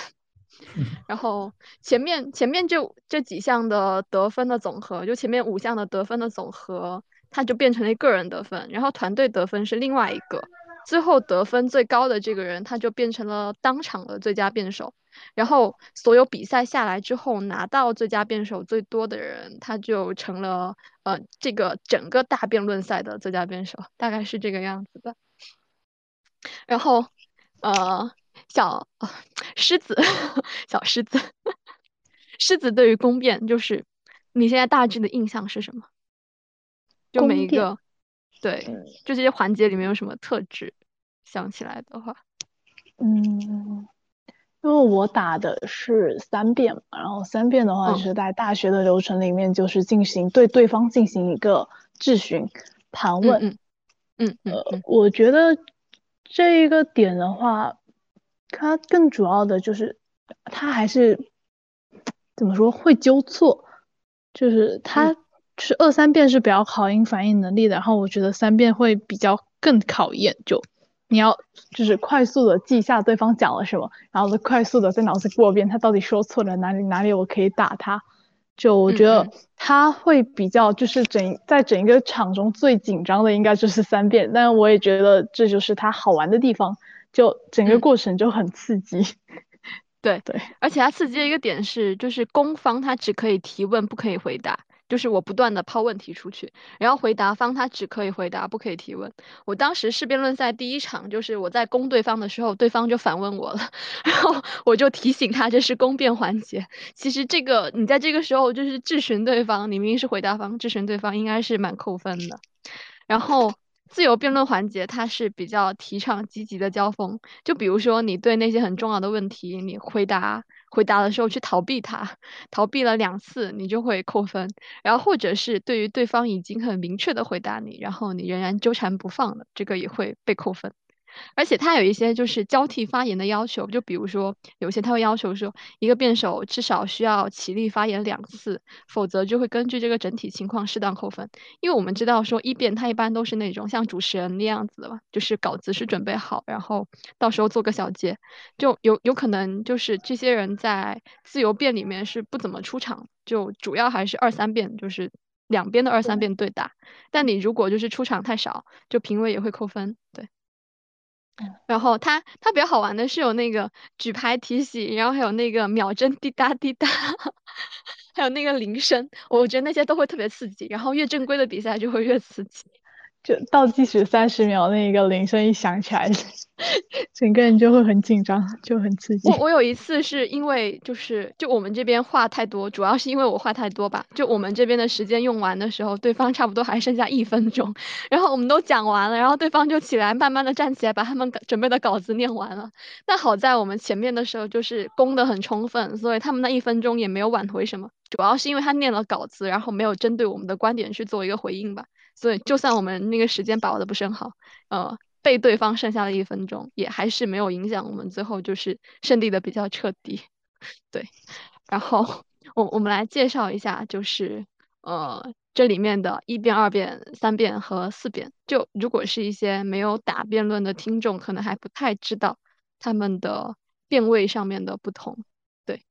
然后前面前面这这几项的得分的总和，就前面五项的得分的总和，它就变成了个人得分，然后团队得分是另外一个。最后得分最高的这个人，他就变成了当场的最佳辩手。然后所有比赛下来之后，拿到最佳辩手最多的人，他就成了呃这个整个大辩论赛的最佳辩手，大概是这个样子的。然后呃 小狮子小狮子狮子对于公辩，就是你现在大致的印象是什么？就每一个对，就这些环节里面有什么特质？想起来的话，嗯。因为我打的是三遍嘛，然后三遍的话是在大学的流程里面，就是进行对对方进行一个质询、盘问。嗯嗯呃，我觉得这一个点的话，它更主要的就是它还是怎么说会纠错，就是它是二三遍是比较考验反应能力的，然后我觉得三遍会比较更考验就。你要就是快速的记下对方讲了什么，然后再快速的在脑子过遍他到底说错了哪里哪里，我可以打他。就我觉得他会比较就是整在整一个场中最紧张的应该就是三遍，但我也觉得这就是他好玩的地方，就整个过程就很刺激。对 对，而且它刺激的一个点是，就是攻方他只可以提问，不可以回答。就是我不断的抛问题出去，然后回答方他只可以回答，不可以提问。我当时是辩论赛第一场，就是我在攻对方的时候，对方就反问我了，然后我就提醒他这是攻辩环节。其实这个你在这个时候就是质询对方，你明明是回答方，质询对方应该是蛮扣分的。然后。自由辩论环节，它是比较提倡积极的交锋。就比如说，你对那些很重要的问题，你回答回答的时候去逃避它，逃避了两次，你就会扣分。然后或者是对于对方已经很明确的回答你，然后你仍然纠缠不放的，这个也会被扣分。而且他有一些就是交替发言的要求，就比如说有些他会要求说，一个辩手至少需要起立发言两次，否则就会根据这个整体情况适当扣分。因为我们知道说一辩他一般都是那种像主持人那样子的嘛，就是稿子是准备好，然后到时候做个小结，就有有可能就是这些人在自由辩里面是不怎么出场，就主要还是二三辩，就是两边的二三辩对打。但你如果就是出场太少，就评委也会扣分，对。然后它它比较好玩的是有那个举牌提醒，然后还有那个秒针滴答滴答，还有那个铃声，我觉得那些都会特别刺激。然后越正规的比赛就会越刺激。就倒计时三十秒，那一个铃声一响起来，整个人就会很紧张，就很刺激。我我有一次是因为就是就我们这边话太多，主要是因为我话太多吧。就我们这边的时间用完的时候，对方差不多还剩下一分钟，然后我们都讲完了，然后对方就起来慢慢的站起来把他们准备的稿子念完了。但好在我们前面的时候就是攻的很充分，所以他们那一分钟也没有挽回什么。主要是因为他念了稿子，然后没有针对我们的观点去做一个回应吧。所以，就算我们那个时间把握的不是很好，呃，被对方剩下了一分钟，也还是没有影响我们最后就是胜利的比较彻底。对，然后我我们来介绍一下，就是呃这里面的一辩、二辩、三辩和四辩。就如果是一些没有打辩论的听众，可能还不太知道他们的辩位上面的不同。对，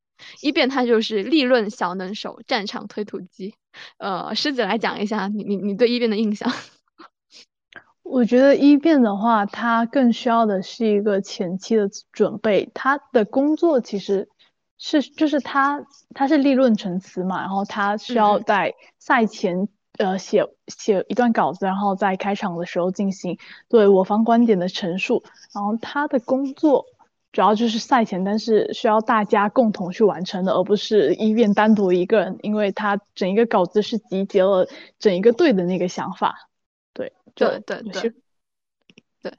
一辩它就是立论小能手，战场推土机。呃，狮子来讲一下，你你你对一辩的印象？我觉得一辩的话，它更需要的是一个前期的准备。他的工作其实是就是他他是立论陈词嘛，然后他需要在赛前呃写写一段稿子，然后在开场的时候进行对我方观点的陈述。然后他的工作。主要就是赛前，但是需要大家共同去完成的，而不是一辩单独一个人，因为他整一个稿子是集结了整一个队的那个想法。对，对对对，对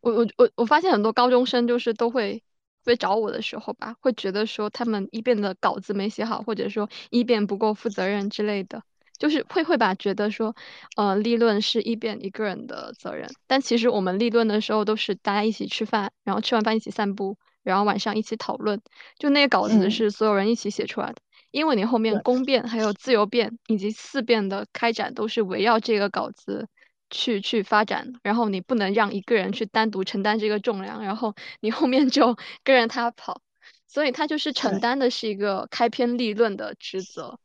我我我我发现很多高中生就是都会会找我的时候吧，会觉得说他们一辩的稿子没写好，或者说一辩不够负责任之类的，就是会会把觉得说，呃，立论是一辩一个人的责任，但其实我们立论的时候都是大家一起吃饭，然后吃完饭一起散步，然后晚上一起讨论，就那个稿子是所有人一起写出来的，因为你后面公辩还有自由辩以及四辩的开展都是围绕这个稿子去去发展，然后你不能让一个人去单独承担这个重量，然后你后面就 跟着他跑，所以他就是承担的是一个开篇立论的职责，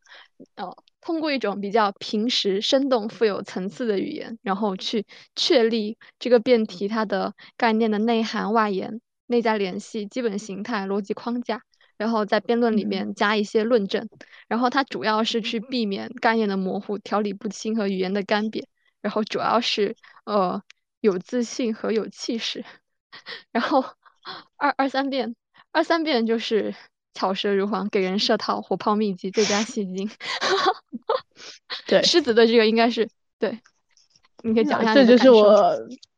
哦。通过一种比较平实、生动、富有层次的语言，然后去确立这个辩题它的概念的内涵、外延、内在联系、基本形态、逻辑框架，然后在辩论里面加一些论证，然后它主要是去避免概念的模糊、条理不清和语言的干瘪，然后主要是呃有自信和有气势，然后二二三辩，二三辩就是。巧舌如簧，给人设套，火炮秘籍，最佳戏精。对，狮子的这个应该是对，你可以讲一下。这就是我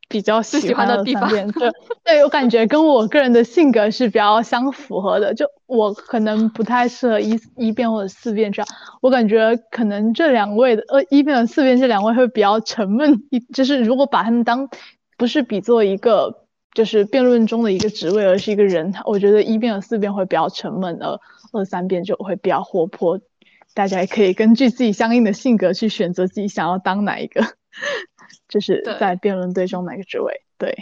比较喜欢的地方。对，对我感觉跟我个人的性格是比较相符合的。就我可能不太适合一一辩或者四辩这样，我感觉可能这两位的呃一辩和四辩这两位会比较沉闷。一就是如果把他们当不是比作一个。就是辩论中的一个职位，而是一个人。我觉得一辩和四辩会比较沉闷，而二三辩就会比较活泼。大家也可以根据自己相应的性格去选择自己想要当哪一个，就是在辩论队中哪个职位。对，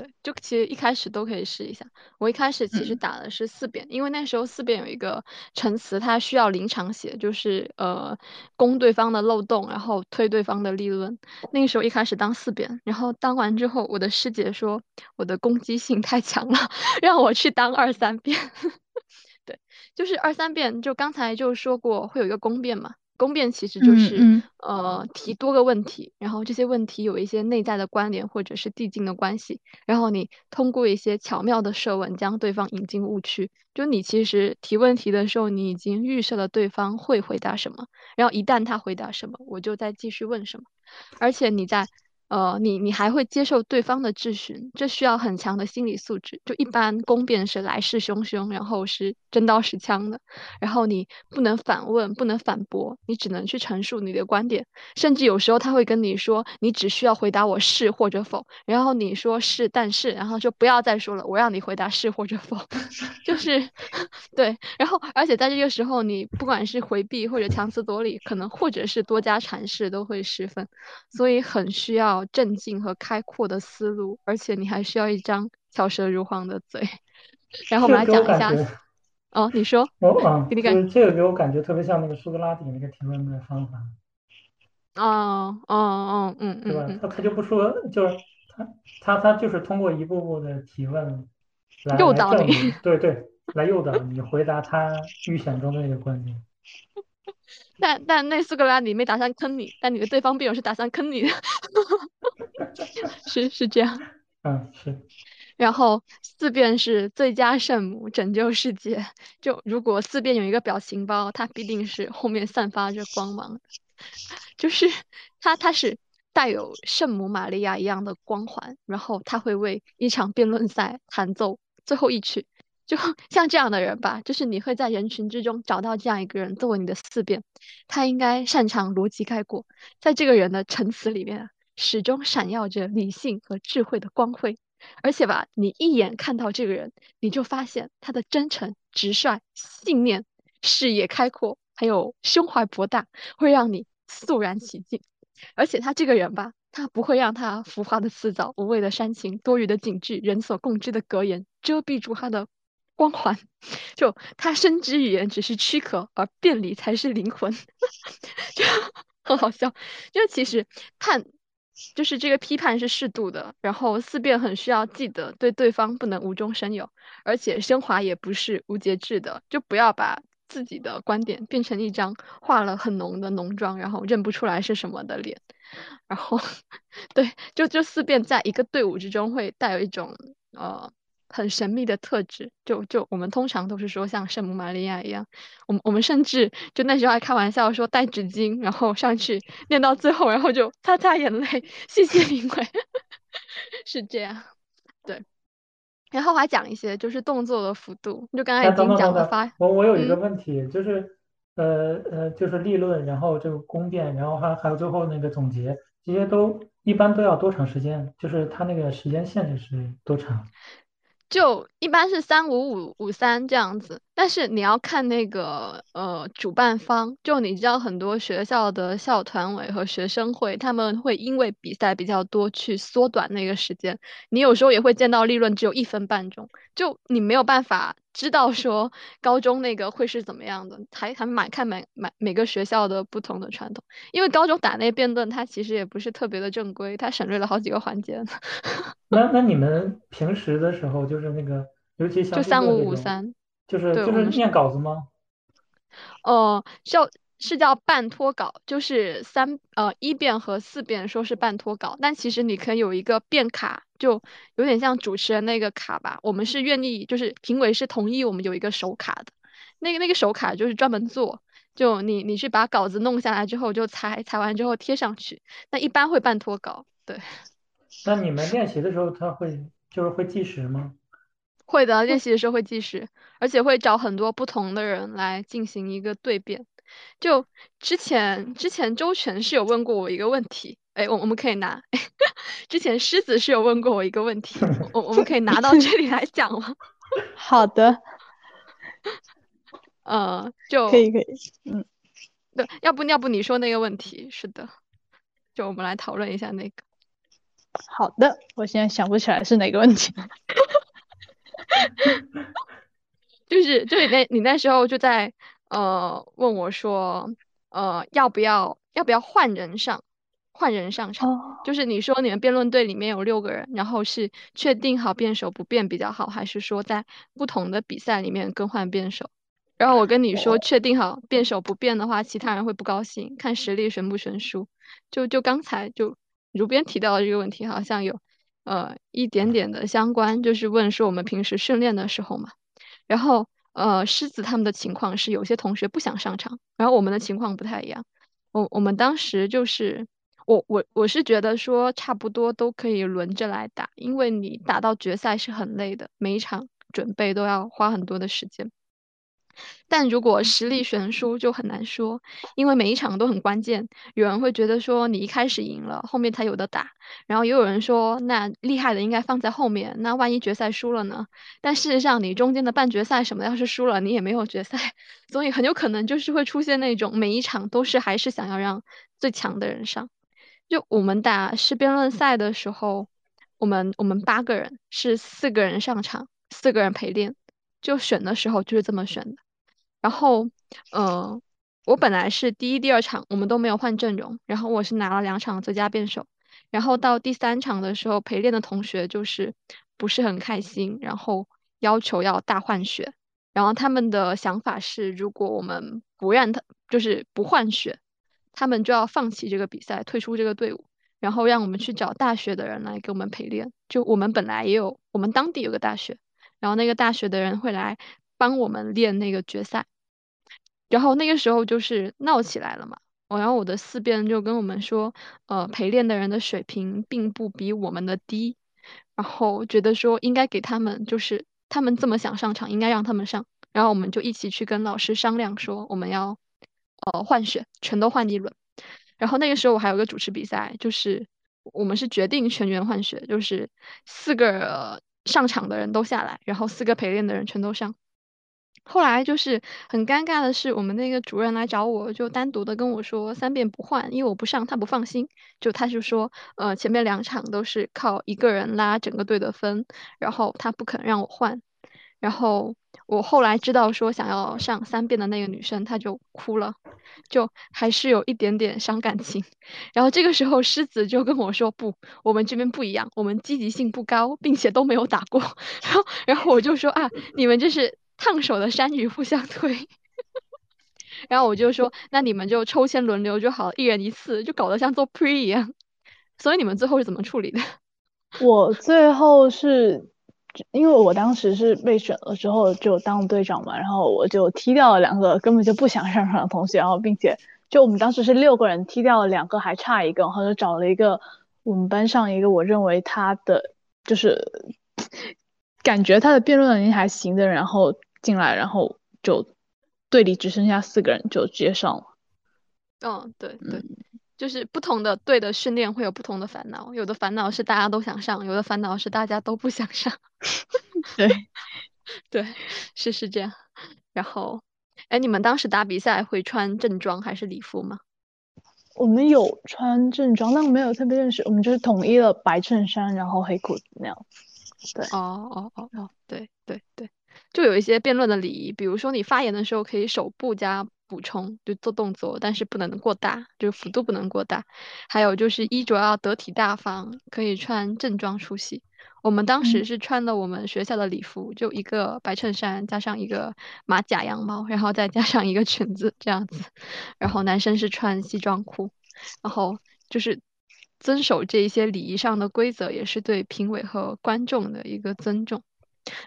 对，就其实一开始都可以试一下。我一开始其实嗯打的是四遍，因为那时候四遍有一个陈词，它需要临场写，就是呃攻对方的漏洞，然后推对方的立论。那个时候一开始当四遍，然后当完之后，我的师姐说我的攻击性太强了，让我去当二三遍。对，就是二三遍，就刚才就说过会有一个攻辩嘛。攻辩其实就是嗯呃提多个问题，然后这些问题有一些内在的关联或者是递进的关系，然后你通过一些巧妙的设问将对方引进误区。就你其实提问题的时候，你已经预设了对方会回答什么，然后一旦他回答什么，我就再继续问什么，而且你在。呃，你你还会接受对方的质询，这需要很强的心理素质。就一般攻辩是来势汹汹，然后是真刀实枪的，然后你不能反问，不能反驳，你只能去陈述你的观点。甚至有时候他会跟你说，你只需要回答我是或者否，然后你说是，但是，然后就不要再说了，我让你回答是或者否，就是 对。然后，而且在这个时候，你不管是回避或者强词夺理，可能或者是多加阐释，都会失分，所以很需要镇静和开阔的思路，而且你还需要一张巧舌如簧的嘴。然后我们来讲一下，哦，你说，我啊，给你感，觉这个给我感觉特别像那个苏格拉底那个提问的方法，哦，哦，哦，嗯对吧？嗯嗯，他他就不说，就是他他他就是通过一步步的提问来来诱导你。对对，来诱导你回答他预想中的那个观点。但但那苏格拉底没打算坑你，但你的对方辩友是打算坑你的，是是这样。嗯，是，然后四辩是最佳圣母，拯救世界。就如果四辩有一个表情包，它必定是后面散发着光芒的，就是它它是带有圣母玛利亚一样的光环，然后它会为一场辩论赛弹奏最后一曲。就 像这样的人吧，就是你会在人群之中找到这样一个人作为你的四辩，他应该擅长逻辑概括，在这个人的陈词里面啊，始终闪耀着理性和智慧的光辉。而且吧，你一眼看到这个人，你就发现他的真诚、直率、信念、视野开阔，还有胸怀博大，会让你肃然起敬。而且他这个人吧，他不会让他浮华的辞藻、无谓的煽情、多余的警句、人所共知的格言遮蔽住他的光环。就他深知语言只是躯壳，而辩理才是灵魂，就很好笑。就其实判就是这个批判是适度的，然后思辨很需要记得对对方不能无中生有，而且升华也不是无节制的，就不要把自己的观点变成一张化了很浓的浓妆，然后认不出来是什么的脸。然后 对，就就思辨在一个队伍之中会带有一种呃很神秘的特质，就就我们通常都是说像圣母玛利亚一样，我们我们甚至就那时候还开玩笑说带纸巾，然后上去念到最后，然后就擦擦眼泪，谢谢评委，是这样，对。然后还讲一些就是动作的幅度，就刚才哎，已经等等等等，讲了发，我我有一个嗯，问题，就是呃呃，就是立论，然后这个公辩，然后还还有最后那个总结，这些都一般都要多长时间？就是它那个时间限制是多长？就一般是三五五五三这样子，但是你要看那个呃主办方，就你知道很多学校的校团委和学生会，他们会因为比赛比较多去缩短那个时间，你有时候也会见到利润只有一分半钟，就你没有办法知道说高中那个会是怎么样的，还还蛮看每每每个学校的不同的传统，因为高中打那辩论它其实也不是特别的正规，它省略了好几个环节，那那你们平时的时候，就是那个，尤其像就三五五三。就是就是念稿子吗？呃，叫是叫半脱稿，就是三呃一辩和四辩说是半脱稿，但其实你可以有一个辩卡，就有点像主持人那个卡吧。我们是愿意，就是评委是同意我们有一个手卡的，那个那个手卡就是专门做，就你你去把稿子弄下来之后就裁，裁完之后贴上去，那一般会半脱稿，对。那你们练习的时候，他会就是会计时吗？会的，练习的时候会计时，而且会找很多不同的人来进行一个对辩。就之前之前周全是有问过我一个问题，哎，我我们可以拿，之前狮子是有问过我一个问题，我我们可以拿到这里来讲吗？好的，呃，就可以可以，嗯，对，要不要不你说那个问题？是的，就我们来讨论一下那个。好的，我现在想不起来是哪个问题。就是就是那，你那时候就在呃问我说，呃要不要要不要换人上，换人上场？哦，就是你说你们辩论队里面有六个人，然后是确定好辩手不变比较好，还是说在不同的比赛里面更换辩手？然后我跟你说，确定好辩手不变的话，其他人会不高兴，看实力悬不悬殊。就就刚才就如边提到的这个问题，好像有呃一点点的相关，就是问说我们平时训练的时候嘛。然后呃狮子他们的情况是有些同学不想上场，然后我们的情况不太一样。我我们当时就是我我我是觉得说差不多都可以轮着来打，因为你打到决赛是很累的，每一场准备都要花很多的时间。但如果实力悬殊就很难说，因为每一场都很关键。有人会觉得说你一开始赢了，后面才有的打，然后也有人说那厉害的应该放在后面，那万一决赛输了呢？但事实上你中间的半决赛什么要是输了，你也没有决赛，所以很有可能就是会出现那种每一场都是还是想要让最强的人上。就我们打是辩论赛的时候，我们我们八个人是四个人上场，四个人陪练，就选的时候就是这么选的。然后，嗯，我本来是第一、第二场我们都没有换阵容，然后我是拿了两场最佳辩手，然后到第三场的时候陪练的同学就是不是很开心，然后要求要大换血，然后他们的想法是，如果我们不让他就是不换血，他们就要放弃这个比赛，退出这个队伍，然后让我们去找大学的人来给我们陪练。就我们本来也有，我们当地有个大学，然后那个大学的人会来。帮我们练那个决赛，然后那个时候就是闹起来了嘛。然后我的四辩就跟我们说，呃，陪练的人的水平并不比我们的低，然后觉得说应该给他们，就是他们这么想上场，应该让他们上。然后我们就一起去跟老师商量说，我们要呃换血，全都换一轮。然后那个时候我还有个主持比赛，就是我们是决定全员换血，就是四个上场的人都下来，然后四个陪练的人全都上。后来就是很尴尬的是，我们那个主任来找我，就单独的跟我说三遍不换，因为我不上他不放心。就他就说，呃，前面两场都是靠一个人拉整个队的分，然后他不肯让我换。然后我后来知道说想要上三遍的那个女生，她就哭了，就还是有一点点伤感情。然后这个时候狮子就跟我说，不，我们这边不一样，我们积极性不高，并且都没有打过。然后然后我就说啊，你们这是。烫手的山芋互相推，然后我就说，那你们就抽签轮流就好，一人一次，就搞得像做 pre 一样。所以你们最后是怎么处理的？我最后是，因为我当时是被选了之后就当队长嘛，然后我就踢掉了两个根本就不想上场的同学，然后并且就我们当时是六个人，踢掉了两个，还差一个，然后就找了一个我们班上一个我认为他的就是 感觉他的辩论能力还行的，然后。进来，然后就队里只剩下四个人，就直接上了。嗯，对对，就是不同的队的训练会有不同的烦恼，有的烦恼是大家都想上，有的烦恼是大家都不想上。对对，是是这样。然后，哎，你们当时打比赛会穿正装还是礼服吗？我们有穿正装，但没有特别认识。我们就是统一了白衬衫，然后黑裤子那样。对，哦哦哦哦，对对对。就有一些辩论的礼仪，比如说你发言的时候可以手部加补充，就做动作，但是不能过大，就是幅度不能过大。还有就是衣着要得体大方，可以穿正装出席。我们当时是穿的我们学校的礼服，就一个白衬衫加上一个马甲羊毛，然后再加上一个裙子这样子。然后男生是穿西装裤，然后就是遵守这一些礼仪上的规则，也是对评委和观众的一个尊重。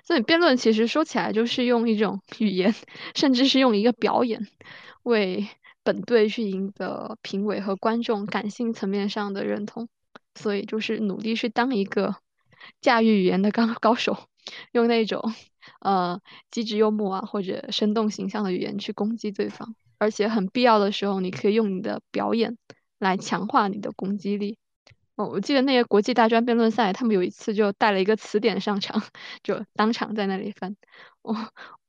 所以辩论其实说起来就是用一种语言，甚至是用一个表演，为本队去赢得评委和观众感性层面上的认同。所以就是努力去当一个驾驭语言的高 高手，用那种呃机智幽默啊或者生动形象的语言去攻击对方，而且很必要的时候，你可以用你的表演来强化你的攻击力。哦，我记得那个国际大专辩论赛，他们有一次就带了一个词典上场，就当场在那里翻。我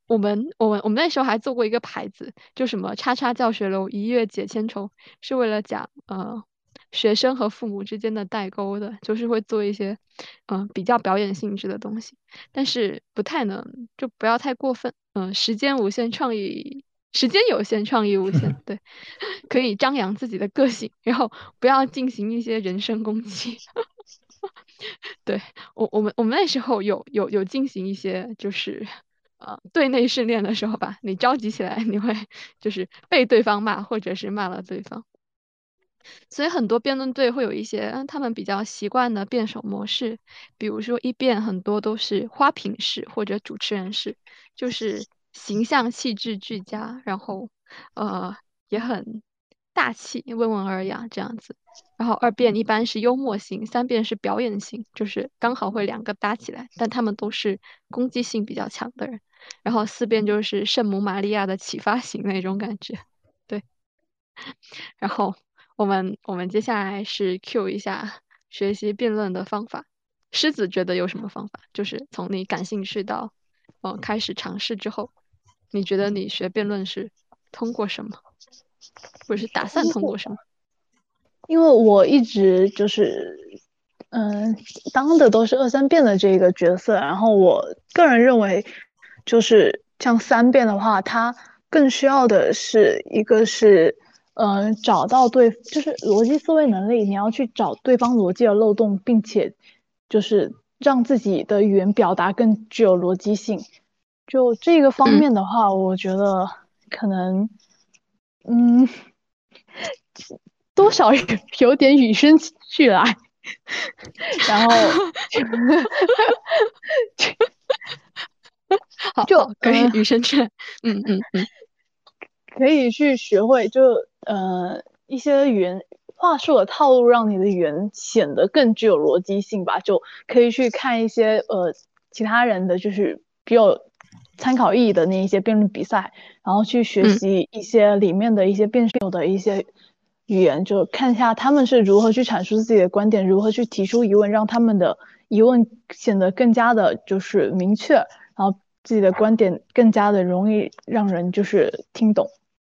我们我们我们那时候还做过一个牌子，就什么“叉叉教学楼，一月解千愁”，是为了讲呃学生和父母之间的代沟的，就是会做一些嗯比较表演性质的东西，但是不太能就不要太过分，嗯，时间无限，创意时间有限，创意无限，对，可以张扬自己的个性，然后不要进行一些人身攻击。对我我们我们那时候有有有进行一些就是呃对内训练的时候吧，你着急起来，你会就是被对方骂，或者是骂了对方。所以很多辩论队会有一些他们比较习惯的辩手模式，比如说一辩很多都是花瓶式或者主持人式，就是形象气质俱佳，然后呃也很大气、温文尔雅这样子。然后二辩一般是幽默型，三辩是表演型，就是刚好会两个搭起来，但他们都是攻击性比较强的人。然后四辩就是圣母玛利亚的启发型那种感觉，对，然后。我们我们接下来是 Q 一下学习辩论的方法。狮子觉得有什么方法？就是从你感兴趣到嗯开始尝试之后，你觉得你学辩论是通过什么，或者是打算通过什么？因为我一直就是嗯当的都是二三辩的这个角色，然后我个人认为，就是像三辩的话，它更需要的是一个是。嗯，找到对就是逻辑思维能力，你要去找对方逻辑的漏洞，并且就是让自己的语言表达更具有逻辑性。就这个方面的话，我觉得可能，嗯，多少有 有点与生俱来。然后，好，就可以与生俱来。嗯嗯嗯。可以去学会，就呃一些语言话术的套路，让你的语言显得更具有逻辑性吧。就可以去看一些呃其他人的，就是比较参考意义的那一些辩论比赛，然后去学习一些里面的一些辩手的一些语言，就看一下他们是如何去阐述自己的观点，如何去提出疑问，让他们的疑问显得更加的就是明确，然后自己的观点更加的容易让人就是听懂。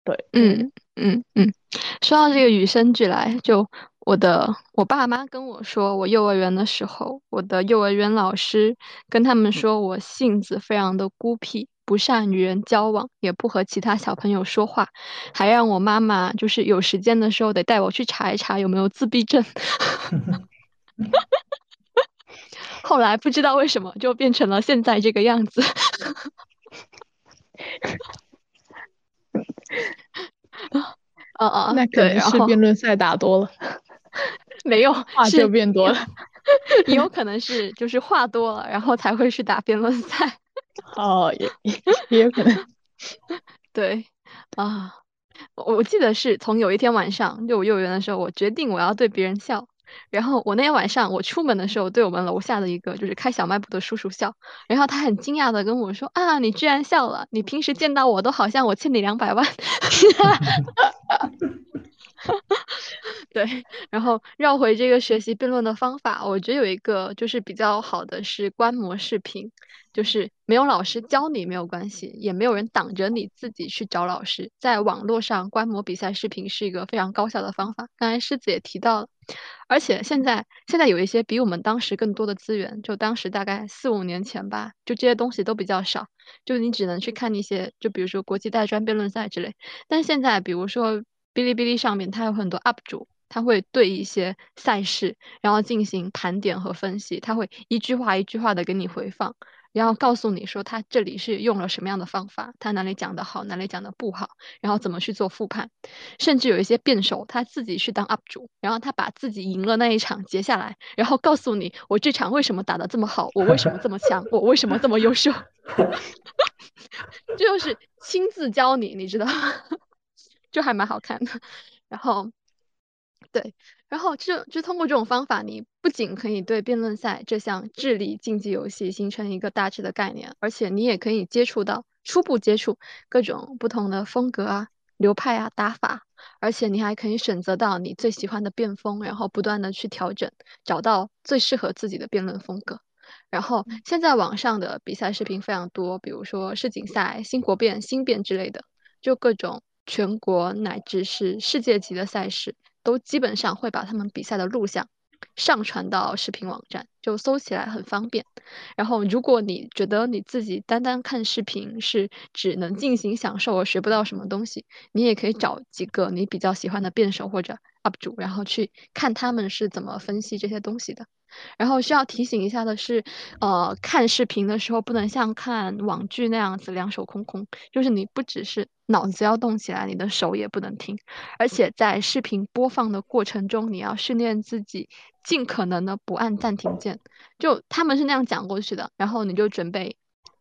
对，嗯嗯嗯，说到这个与生俱来，就我的我爸妈跟我说，我幼儿园的时候，我的幼儿园老师跟他们说我性子非常的孤僻，不善与人交往，也不和其他小朋友说话，还让我妈妈就是有时间的时候得带我去查一查有没有自闭症。后来不知道为什么就变成了现在这个样子。哦 哦，那可能是辩论赛打多了，没有话就变多了，也有可能是就是话多了，然后才会去打辩论赛。哦，也也也有可能。对啊，我我记得是从有一天晚上，就我幼儿园的时候，我决定我要对别人笑。然后我那天晚上我出门的时候，对我们楼下的一个就是开小卖部的叔叔笑，然后他很惊讶的跟我说：“啊，你居然笑了！你平时见到我都好像我欠你两百万。” 对，然后绕回这个学习辩论的方法，我觉得有一个就是比较好的是观摩视频。就是没有老师教你没有关系，也没有人挡着你自己去找老师。在网络上观摩比赛视频是一个非常高效的方法。刚才狮子也提到了，而且现在现在有一些比我们当时更多的资源。就当时大概四五年前吧，就这些东西都比较少，就你只能去看一些，就比如说国际大专辩论赛之类。但现在比如说哔哩哔哩上面，它有很多 UP 主，他会对一些赛事然后进行盘点和分析，他会一句话一句话的给你回放。然后告诉你说他这里是用了什么样的方法，他哪里讲的好，哪里讲的不好，然后怎么去做复盘，甚至有一些辩手他自己去当 UP 主，然后他把自己赢了那一场截下来，然后告诉你我这场为什么打的这么好，我为什么这么强，我为什么这么优秀，这就是亲自教你，你知道，就还蛮好看的。然后，对。然后就就通过这种方法，你不仅可以对辩论赛这项智力竞技游戏形成一个大致的概念，而且你也可以接触到初步接触各种不同的风格啊、流派啊、打法，而且你还可以选择到你最喜欢的辩风，然后不断的去调整，找到最适合自己的辩论风格。然后现在网上的比赛视频非常多，比如说世锦赛、新国辩、新辩之类的，就各种全国乃至是世界级的赛事。都基本上会把他们比赛的录像上传到视频网站，就搜起来很方便。然后，如果你觉得你自己单单看视频是只能进行享受而学不到什么东西，你也可以找几个你比较喜欢的辩手或者 UP 主，然后去看他们是怎么分析这些东西的。然后需要提醒一下的是，呃，看视频的时候不能像看网剧那样子两手空空，就是你不只是脑子要动起来，你的手也不能停，而且在视频播放的过程中，你要训练自己尽可能的不按暂停键，就他们是那样讲过去的，然后你就准备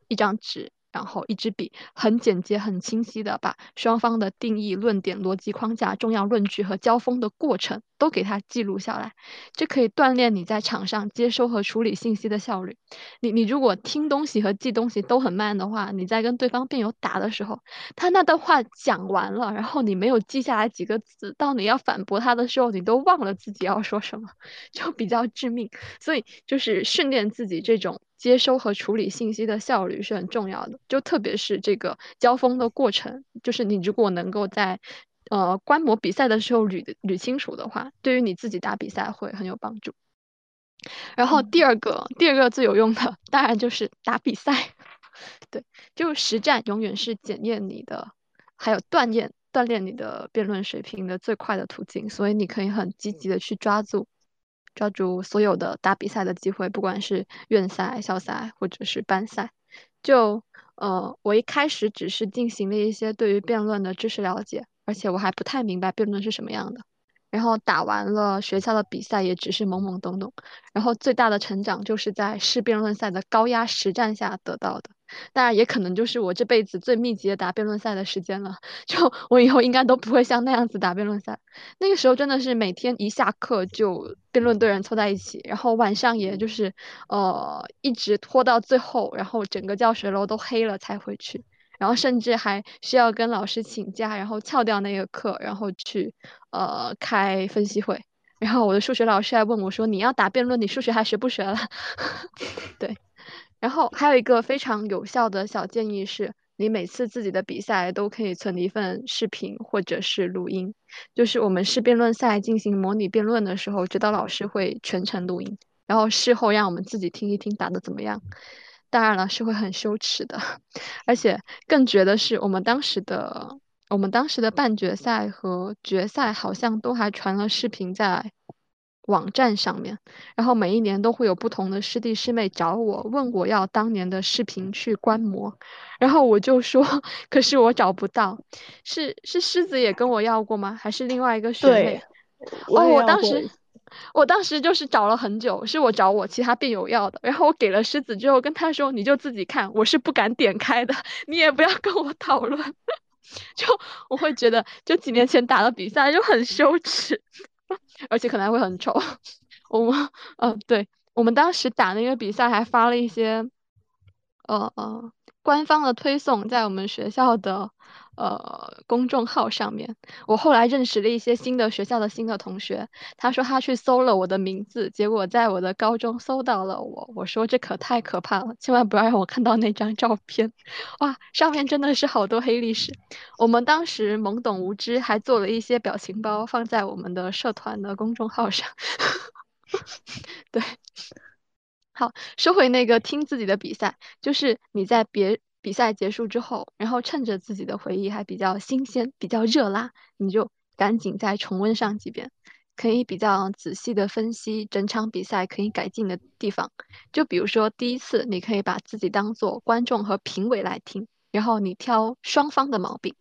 一张纸。然后一支笔，很简洁、很清晰的把双方的定义、论点、逻辑框架、重要论据和交锋的过程都给它记录下来。这可以锻炼你在场上接收和处理信息的效率。你你如果听东西和记东西都很慢的话，你在跟对方辩友打的时候，他那段话讲完了，然后你没有记下来几个字，到你要反驳他的时候，你都忘了自己要说什么，就比较致命。所以就是训练自己这种。接收和处理信息的效率是很重要的，就特别是这个交锋的过程，就是你如果能够在呃观摩比赛的时候捋捋清楚的话，对于你自己打比赛会很有帮助。然后第二个，第二个最有用的当然就是打比赛，对，就实战永远是检验你的，还有锻炼锻炼你的辩论水平的最快的途径，所以你可以很积极的去抓住。抓住所有的打比赛的机会，不管是院赛、校赛或者是班赛。就呃，我一开始只是进行了一些对于辩论的知识了解，而且我还不太明白辩论是什么样的。然后打完了学校的比赛，也只是懵懵懂懂。然后最大的成长就是在试辩论赛的高压实战下得到的。当然，也可能就是我这辈子最密集的打辩论赛的时间了。就我以后应该都不会像那样子打辩论赛。那个时候真的是每天一下课就辩论队人凑在一起，然后晚上也就是呃一直拖到最后，然后整个教学楼都黑了才回去。然后甚至还需要跟老师请假，然后翘掉那个课，然后去呃开分析会。然后我的数学老师还问我说：“你要打辩论，你数学还学不学了？” 对。然后还有一个非常有效的小建议是，你每次自己的比赛都可以存一份视频或者是录音。就是我们试辩论赛进行模拟辩论的时候，指导老师会全程录音，然后事后让我们自己听一听打的怎么样。当然了，是会很羞耻的，而且更绝的是，我们当时的我们当时的半决赛和决赛好像都还传了视频在网站上面，然后每一年都会有不同的师弟师妹找我，问我要当年的视频去观摩，然后我就说，可是我找不到，是是狮子也跟我要过吗？还是另外一个学妹？哦，我当时。我当时就是找了很久，是我找我其他病友要的，然后我给了狮子之后，跟他说你就自己看，我是不敢点开的，你也不要跟我讨论，就我会觉得就几年前打的比赛就很羞耻，而且可能还会很丑。我们，嗯，对，我们当时打那个比赛还发了一些，呃呃，官方的推送在我们学校的。呃，公众号上面，我后来认识了一些新的学校的新的同学。他说他去搜了我的名字，结果在我的高中搜到了我。我说这可太可怕了，千万不要让我看到那张照片。哇，上面真的是好多黑历史。我们当时懵懂无知，还做了一些表情包放在我们的社团的公众号上。对，好，说回那个听自己的比赛，就是你在别。比赛结束之后，然后趁着自己的回忆还比较新鲜、比较热辣，你就赶紧再重温上几遍，可以比较仔细的分析整场比赛可以改进的地方。就比如说第一次，你可以把自己当做观众和评委来听，然后你挑双方的毛病；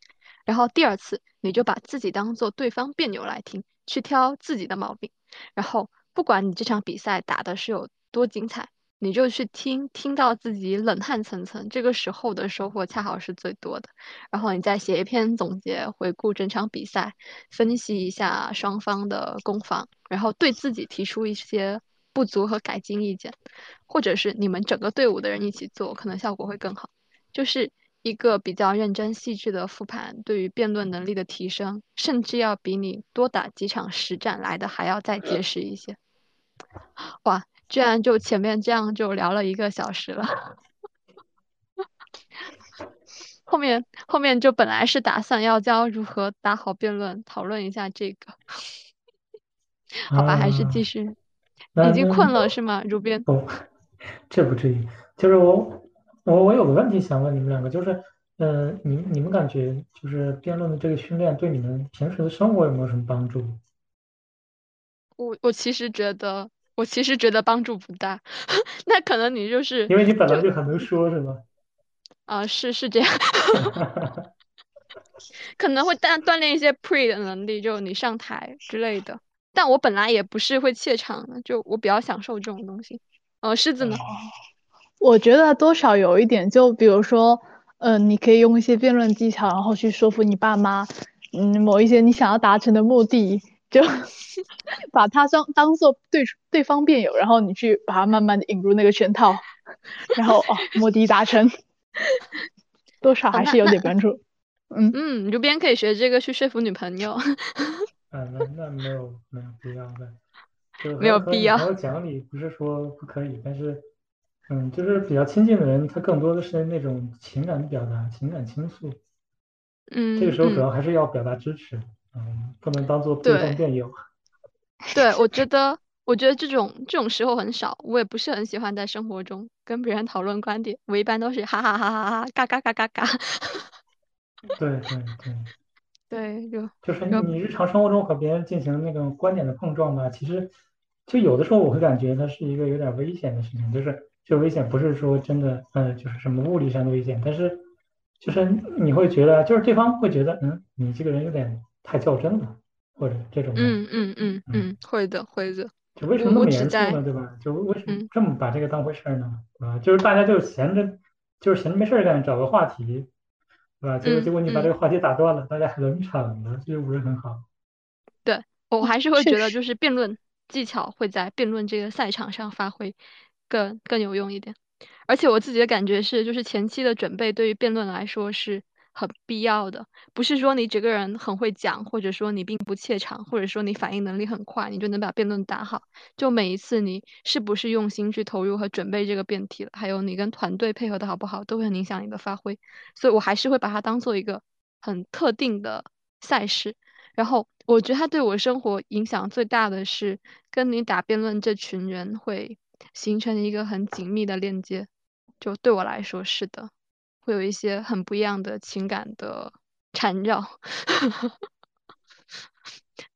然后第二次，你就把自己当做对方辩友来听，去挑自己的毛病。然后不管你这场比赛打的是有多精彩。你就去听，听到自己冷汗涔涔，这个时候的收获恰好是最多的。然后你再写一篇总结，回顾整场比赛，分析一下双方的攻防，然后对自己提出一些不足和改进意见，或者是你们整个队伍的人一起做，可能效果会更好。就是一个比较认真细致的复盘，对于辩论能力的提升，甚至要比你多打几场实战来的还要再结实一些。哇！居然就前面这样就聊了一个小时了，后面后面就本来是打算要教如何打好辩论，讨论一下这个，好吧，还是继啊，续。已经困了是吗，如边？不，这不至于。就是我我我有个问题想问你们两个，就是呃，你你们感觉就是辩论的这个训练对你们平时的生活有没有什么帮助？我我其实觉得，我其实觉得帮助不大。那可能你就是因为你本来就就很能说，是吗？啊、是是这样，可能会锻锻炼一些 pre 的能力，就你上台之类的。但我本来也不是会怯场的，就我比较享受这种东西。呃，狮子呢？我觉得多少有一点，就比如说，嗯、你可以用一些辩论技巧，然后去说服你爸妈，嗯，某一些你想要达成的目的，就把它当当做对对方辩友，然后你去把它慢慢的引入那个圈套，然后哦，目的达成，多少还是有点那帮助。嗯，嗯，如边可以学这个去说服女朋友，嗯，那那没有没有必要的，就没有必要。和和女朋友讲理，不是说不可以，但是嗯，就是比较亲近的人，他更多的是那种情感表达、情感倾诉，嗯这个时候主要还是要表达支持，嗯，不能当做对方对。辩友。对，我觉得，我觉得这种这种时候很少，我也不是很喜欢在生活中跟别人讨论观点，我一般都是哈哈哈哈哈，嘎嘎嘎嘎嘎，对对对，对，就就是你日常生活中和别人进行那种观点的碰撞吧，其实就有的时候我会感觉它是一个有点危险的事情，就是这危险不是说真的，呃，就是什么物理上的危险，但是就是你会觉得，就是对方会觉得，嗯，你这个人有点太较真了，或者这种，嗯嗯嗯嗯，嗯，会的会的，就为什么那么严肃呢，对吧？就为什么嗯这么把这个当回事儿呢？啊，就是大家就闲着，就是闲着没事儿干，找个话题，对吧？结果结果你把这个话题打断了，大家还冷场了，这就不是很好。对，我还是会。觉得就是辩论技巧会在辩论这个赛场上发挥更更有用一点。而且我自己的感觉是，就是前期的准备对于辩论来说是很必要的，不是说你这个人很会讲，或者说你并不怯场，或者说你反应能力很快，你就能把辩论打好。就每一次你是不是用心去投入和准备这个辩题了，还有你跟团队配合的好不好，都会很影响你的发挥。所以我还是会把它当做一个很特定的赛事。然后我觉得它对我生活影响最大的是，跟你打辩论这群人会形成一个很紧密的链接。就对我来说是的，会有一些很不一样的情感的缠绕。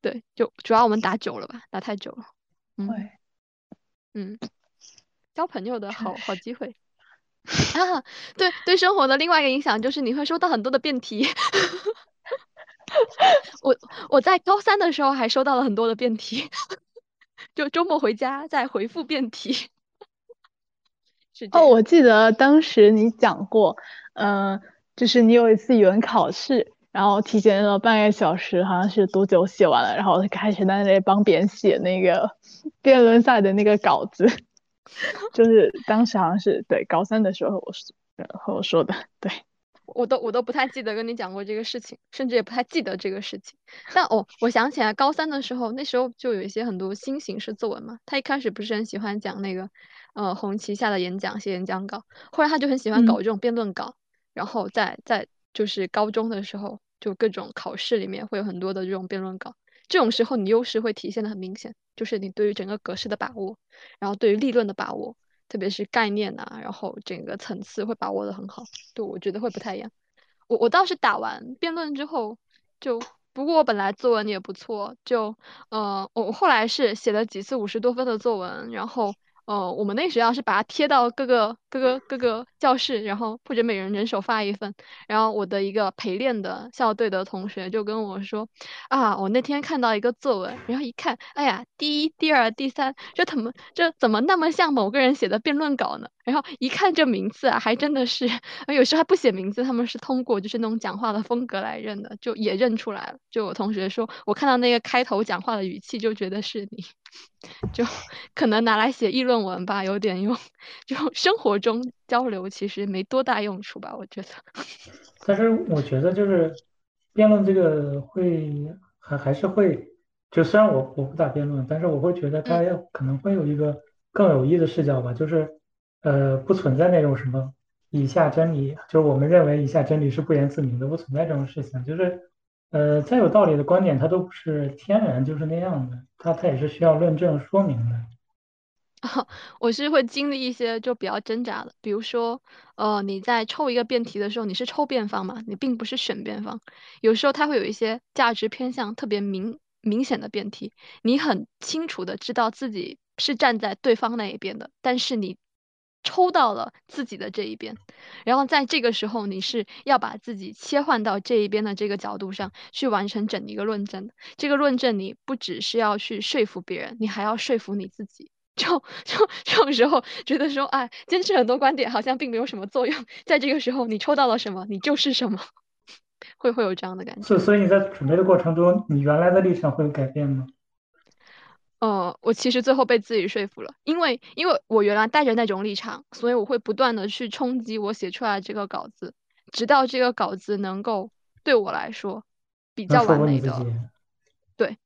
对，就主要我们打久了吧，打太久了。嗯会，嗯，交朋友的好好。机会啊。对对，生活的另外一个影响就是你会收到很多的辩题。我我在高三的时候还收到了很多的辩题，就周末回家再回复辩题，是哦，我记得当时你讲过，嗯、就是你有一次语文考试，然后提前了半个小时，好像是多久写完了，然后开始在那里帮别人写那个 辩论赛的那个稿子，就是当时好像是对高三的时候我是呃和我说的，对，我都我都不太记得跟你讲过这个事情，甚至也不太记得这个事情。但哦，我想起来，高三的时候，那时候就有一些很多新形式作文嘛。他一开始不是很喜欢讲那个，呃，红旗下的演讲，写演讲稿。后来他就很喜欢搞嗯，这种辩论稿，然后在在就是高中的时候，就各种考试里面会有很多的这种辩论稿。这种时候，你优势会体现的很明显，就是你对于整个格式的把握，然后对于立论的把握。特别是概念啊，然后整个层次会把握的很好，对，我觉得会不太一样。我我倒是打完辩论之后，就不过我本来作文也不错，就呃我后来是写了几次五十多分的作文，然后呃我们那学校是把它贴到各个各个各个教室，然后或者每人人手发一份，然后我的一个陪练的校队的同学就跟我说啊，我那天看到一个作文，然后一看，哎呀，第一、第二、第三，这怎么这怎么那么像某个人写的辩论稿呢？然后一看这名字啊，还真的是，有时候还不写名字，他们是通过就是那种讲话的风格来认的，就也认出来了。就我同学说，我看到那个开头讲话的语气，就觉得是你，就可能拿来写议论文吧，有点用。就生活中交流其实没多大用处吧，我觉得。但是我觉得就是辩论这个会还还是会，就虽然我我不打辩论，但是我会觉得它嗯要可能会有一个更有益的视角吧，就是呃不存在那种什么以下真理，就是我们认为以下真理是不言自明的，不存在这种事情，就是呃，再有道理的观点，它都不是天然就是那样的，它它也是需要论证说明的。啊 我是会经历一些就比较挣扎的，比如说，呃，你在抽一个辩题的时候，你是抽辩方嘛，你并不是选辩方。有时候它会有一些价值偏向特别明明显的辩题，你很清楚的知道自己是站在对方那一边的，但是你抽到了自己的这一边，然后在这个时候，你是要把自己切换到这一边的这个角度上去完成整一个论证。这个论证你不只是要去说服别人，你还要说服你自己。就就这种时候，觉得说，哎，坚持很多观点好像并没有什么作用。在这个时候，你抽到了什么，你就是什么，会会有这样的感觉。所所以你在准备的过程中，你原来的立场会有改变吗？呃，我其实最后被自己说服了，因为因为我原来带着那种立场，所以我会不断的去冲击我写出来这个稿子，直到这个稿子能够对我来说比较完美的。对，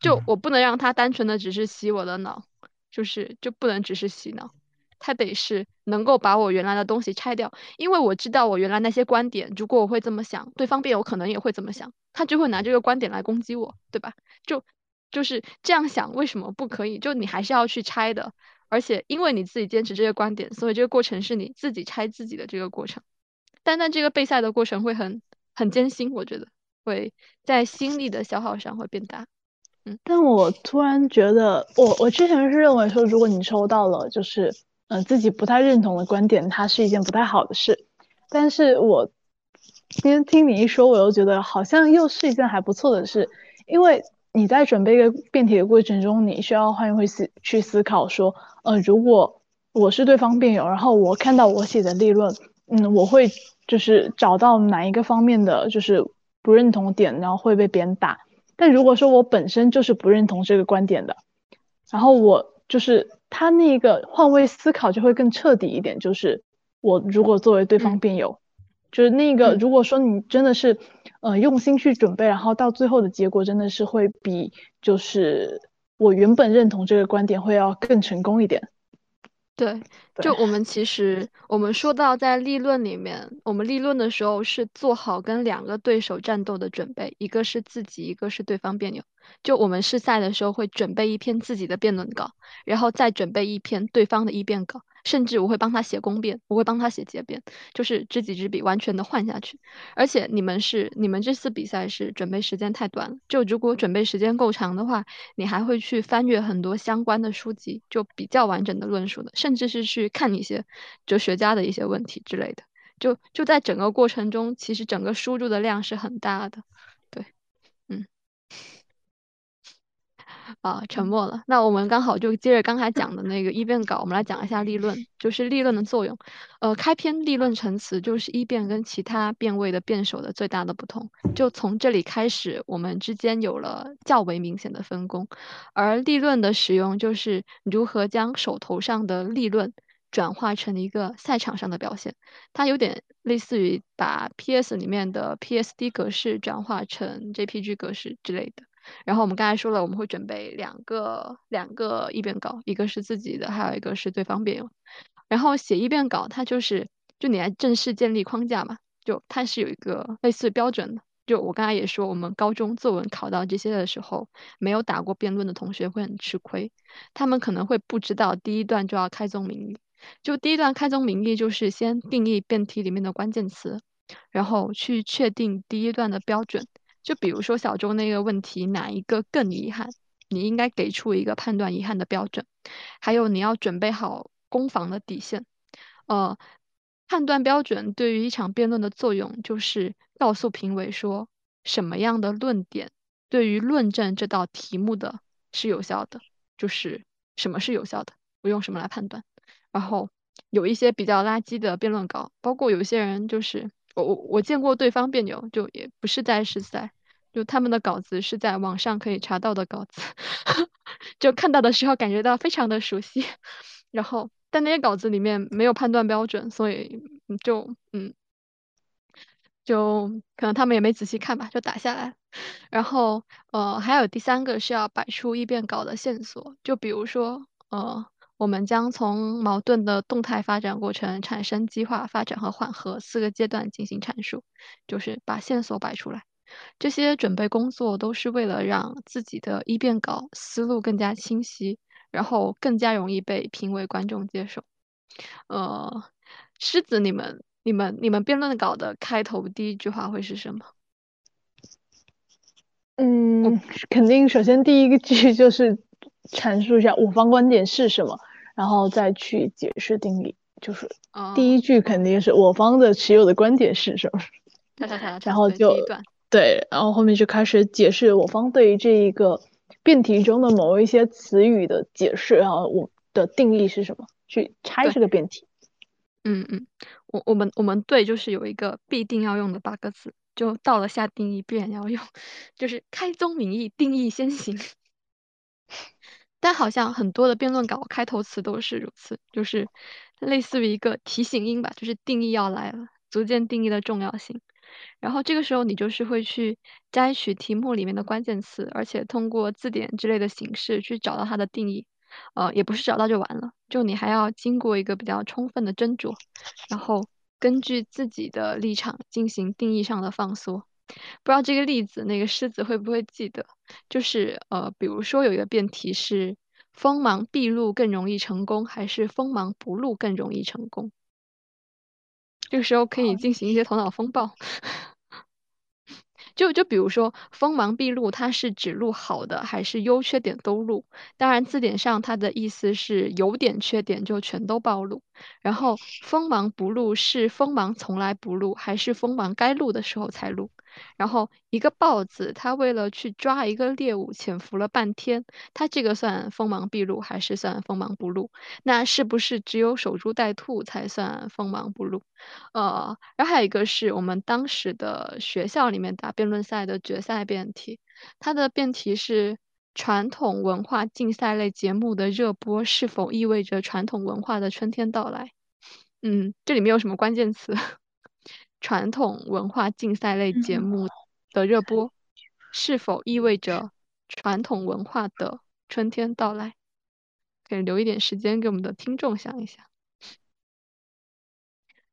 就我不能让它单纯的只是洗我的脑。就是就不能只是洗脑，他得是能够把我原来的东西拆掉，因为我知道我原来那些观点，如果我会这么想，对方辩友可能也会这么想，他就会拿这个观点来攻击我，对吧？就就是这样想，为什么不可以？就你还是要去拆的，而且因为你自己坚持这个观点，所以这个过程是你自己拆自己的这个过程。但但这个备赛的过程会很很艰辛，我觉得会在心力的消耗上会变大。嗯但我突然觉得，我我之前是认为说，如果你抽到了就是嗯自己不太认同的观点，它是一件不太好的事。但是我今天听你一说，我又觉得好像又是一件还不错的事，因为你在准备一个辩题的过程中，你需要换位思去思考说，呃，如果我是对方辩友，然后我看到我写的立论，嗯，我会就是找到哪一个方面的就是不认同点，然后会被别人打。但如果说我本身就是不认同这个观点的，然后我就是他那个换位思考就会更彻底一点。就是我如果作为对方辩友，就是那个如果说你真的是呃用心去准备，然后到最后的结果真的是会比就是我原本认同这个观点会要更成功一点。对，就我们其实我们说到在立论里面，我们立论的时候是做好跟两个对手战斗的准备，一个是自己，一个是对方辩友。就我们试赛的时候会准备一篇自己的辩论稿，然后再准备一篇对方的一辩稿。甚至我会帮他写公辩，我会帮他写结辩，就是知己知彼，完全的换下去。而且你们是你们这次比赛是准备时间太短了，就如果准备时间够长的话，你还会去翻阅很多相关的书籍，就比较完整的论述的，甚至是去看一些哲学家的一些问题之类的。就就在整个过程中，其实整个输入的量是很大的。对，嗯啊，沉默了。那我们刚好就接着刚才讲的那个 一辩稿，我们来讲一下立论，就是立论的作用。呃，开篇立论陈词就是一辩跟其他辩位的辩手的最大的不同。就从这里开始，我们之间有了较为明显的分工。而立论的使用就是如何将手头上的立论转化成一个赛场上的表现。它有点类似于把 PS 里面的 PSD 格式转化成 JPG 格式之类的。然后我们刚才说了，我们会准备两个两个议辩稿，一个是自己的，还有一个是对方辩友。然后写议辩稿，它就是就你来正式建立框架嘛，就它是有一个类似标准的。就我刚才也说，我们高中作文考到这些的时候，没有打过辩论的同学会很吃亏，他们可能会不知道第一段就要开宗明义。就第一段开宗明义就是先定义辩题里面的关键词，然后去确定第一段的标准。就比如说小周那个问题，哪一个更遗憾？你应该给出一个判断遗憾的标准。还有你要准备好攻防的底线。呃，判断标准对于一场辩论的作用，就是告诉评委说什么样的论点对于论证这道题目的是有效的，就是什么是有效的，我用什么来判断。然后有一些比较垃圾的辩论稿，包括有些人就是我我我见过对方辩友，就也不是在试赛。就他们的稿子是在网上可以查到的稿子，就看到的时候感觉到非常的熟悉，然后但那些稿子里面没有判断标准，所以就嗯，就可能他们也没仔细看吧，就打下来。然后呃，还有第三个是要摆出异变稿的线索，就比如说呃，我们将从矛盾的动态发展过程、产生、激化、发展和缓和四个阶段进行阐述，就是把线索摆出来。这些准备工作都是为了让自己的一辩稿思路更加清晰，然后更加容易被评委观众接受。呃，狮子，你们、你们、你们辩论稿的开头第一句话会是什么？嗯，肯定首先第一个句 就是阐述一下我方观点是什么，然后再去解释定理。就是第一句肯定是我方的持有的观点是什么，然后就对，然后后面就开始解释我方对于这一个辩题中的某一些词语的解释，然后我的定义是什么，去拆这个辩题。嗯嗯，我我们我们队就是有一个必定要用的八个字。就到了下定义必然要用，就是开宗明义，定义先行。但好像很多的辩论稿开头词都是如此，就是类似于一个提醒音吧，就是定义要来了，逐渐定义的重要性。然后这个时候你就是会去摘取题目里面的关键词，而且通过字典之类的形式去找到它的定义。呃，也不是找到就完了，就你还要经过一个比较充分的斟酌，然后。根据自己的立场进行定义上的放缩，不知道这个例子那个狮子会不会记得？就是呃，比如说有一个辩题是锋芒毕露更容易成功，还是锋芒不露更容易成功？这个时候可以进行一些头脑风暴。就就比如说，锋芒毕露，它是指露好的，还是优缺点都露？当然，字典上它的意思是有点缺点就全都暴露。然后，锋芒不露是锋芒从来不露，还是锋芒该露的时候才露？然后一个豹子，它为了去抓一个猎物，潜伏了半天，它这个算锋芒毕露还是算锋芒不露？那是不是只有守株待兔才算锋芒不露？呃，然后还有一个是我们当时的学校里面打辩论赛的决赛辩题，它的辩题是传统文化竞赛类节目的热播是否意味着传统文化的春天到来？嗯，这里面有什么关键词？传统文化竞赛类节目的热播，是否意味着传统文化的春天到来？可以留一点时间给我们的听众想一想。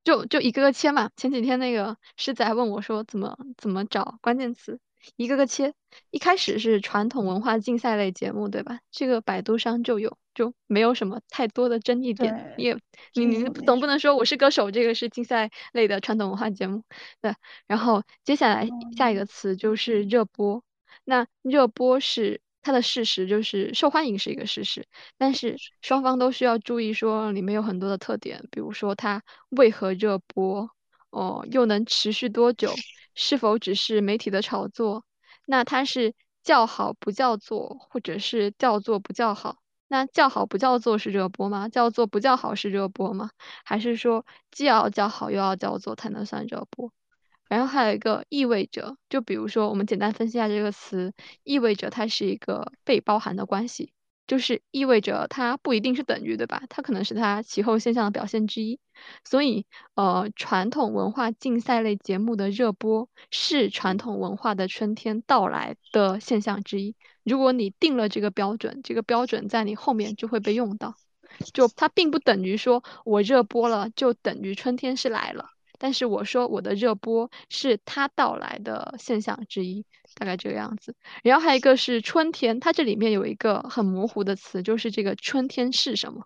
就就一个个切嘛。前几天那个狮子还问我说，怎么怎么找关键词。一个个切，一开始是传统文化竞赛类节目，对吧？这个百度上就有，就没有什么太多的争议点。也，你你总不能说我是歌手，这个是竞赛类的传统文化节目，对。然后接下来下一个词就是热播，那热播是它的事实，就是受欢迎是一个事实，但是双方都需要注意说里面有很多的特点，比如说它为何热播，哦，又能持续多久？是否只是媒体的炒作？那它是叫好不叫座，或者是叫座不叫好？那叫好不叫座是热播吗？叫做不叫好是热播吗？还是说既要叫好又要叫座才能算热播？然后还有一个意味着，就比如说我们简单分析一下这个词，意味着它是一个被包含的关系。就是意味着它不一定是等于，对吧？它可能是它其后现象的表现之一。所以，呃，传统文化竞赛类节目的热播是传统文化的春天到来的现象之一。如果你定了这个标准，这个标准在你后面就会被用到。就它并不等于说我热播了就等于春天是来了。但是我说我的热播是它到来的现象之一，大概这个样子。然后还有一个是春天，它这里面有一个很模糊的词，就是这个春天是什么？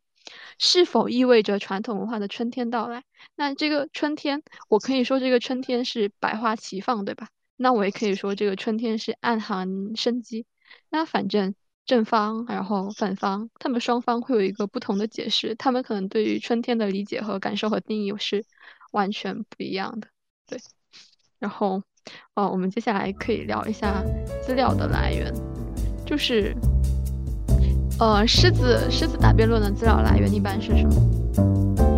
是否意味着传统文化的春天到来？那这个春天，我可以说这个春天是百花齐放，对吧？那我也可以说这个春天是暗含生机。那反正正方然后反方，他们双方会有一个不同的解释，他们可能对于春天的理解和感受和定义是。完全不一样的，对。然后，哦，我们接下来可以聊一下资料的来源，就是，呃，狮子狮子打辩论的资料来源一般是什么？